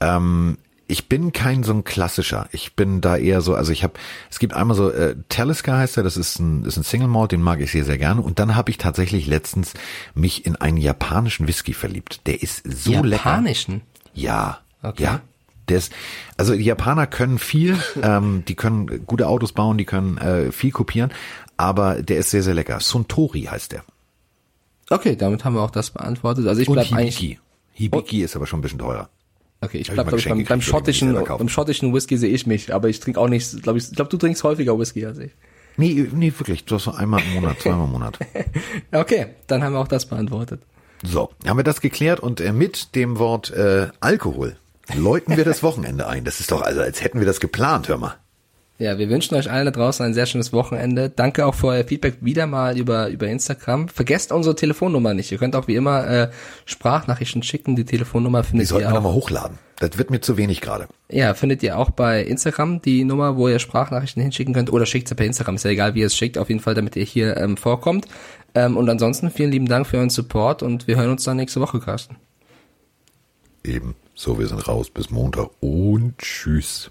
Ähm, ich bin kein so ein klassischer. Ich bin da eher so, also ich habe, es gibt einmal so, äh, Talisker heißt er, das ist ein, ist ein Single Malt, den mag ich sehr, sehr gerne. Und dann habe ich tatsächlich letztens mich in einen japanischen Whisky verliebt. Der ist so japanischen? lecker. Japanischen? Ja. Okay. Ja. Der ist, also die Japaner können viel, ähm, die können gute Autos bauen, die können äh, viel kopieren, aber der ist sehr, sehr lecker. Suntory heißt der. Okay, damit haben wir auch das beantwortet. Also ich bleib eigentlich. Hibiki ist aber schon ein bisschen teurer. Okay, ich glaube, glaub, beim, beim schottischen, beim schottischen Whisky sehe ich mich, aber ich trinke auch nicht, glaube ich, ich glaube, du trinkst häufiger Whisky als ich. Nee, nee, wirklich, du hast so einmal im Monat, zweimal im Monat. okay, dann haben wir auch das beantwortet. So, haben wir das geklärt und äh, mit dem Wort äh, Alkohol läuten wir das Wochenende ein. Das ist doch also, als hätten wir das geplant, hör mal. Ja, wir wünschen euch allen da draußen ein sehr schönes Wochenende. Danke auch für euer Feedback wieder mal über, über Instagram. Vergesst unsere Telefonnummer nicht. Ihr könnt auch wie immer äh, Sprachnachrichten schicken. Die Telefonnummer findet die sollten ihr wir nochmal hochladen. Das wird mir zu wenig gerade. Ja, findet ihr auch bei Instagram die Nummer, wo ihr Sprachnachrichten hinschicken könnt. Oder schickt sie per Instagram. Ist ja egal, wie ihr es schickt. Auf jeden Fall, damit ihr hier ähm, vorkommt. Ähm, und ansonsten vielen lieben Dank für euren Support und wir hören uns dann nächste Woche, Carsten. Eben. So, wir sind raus bis Montag und tschüss.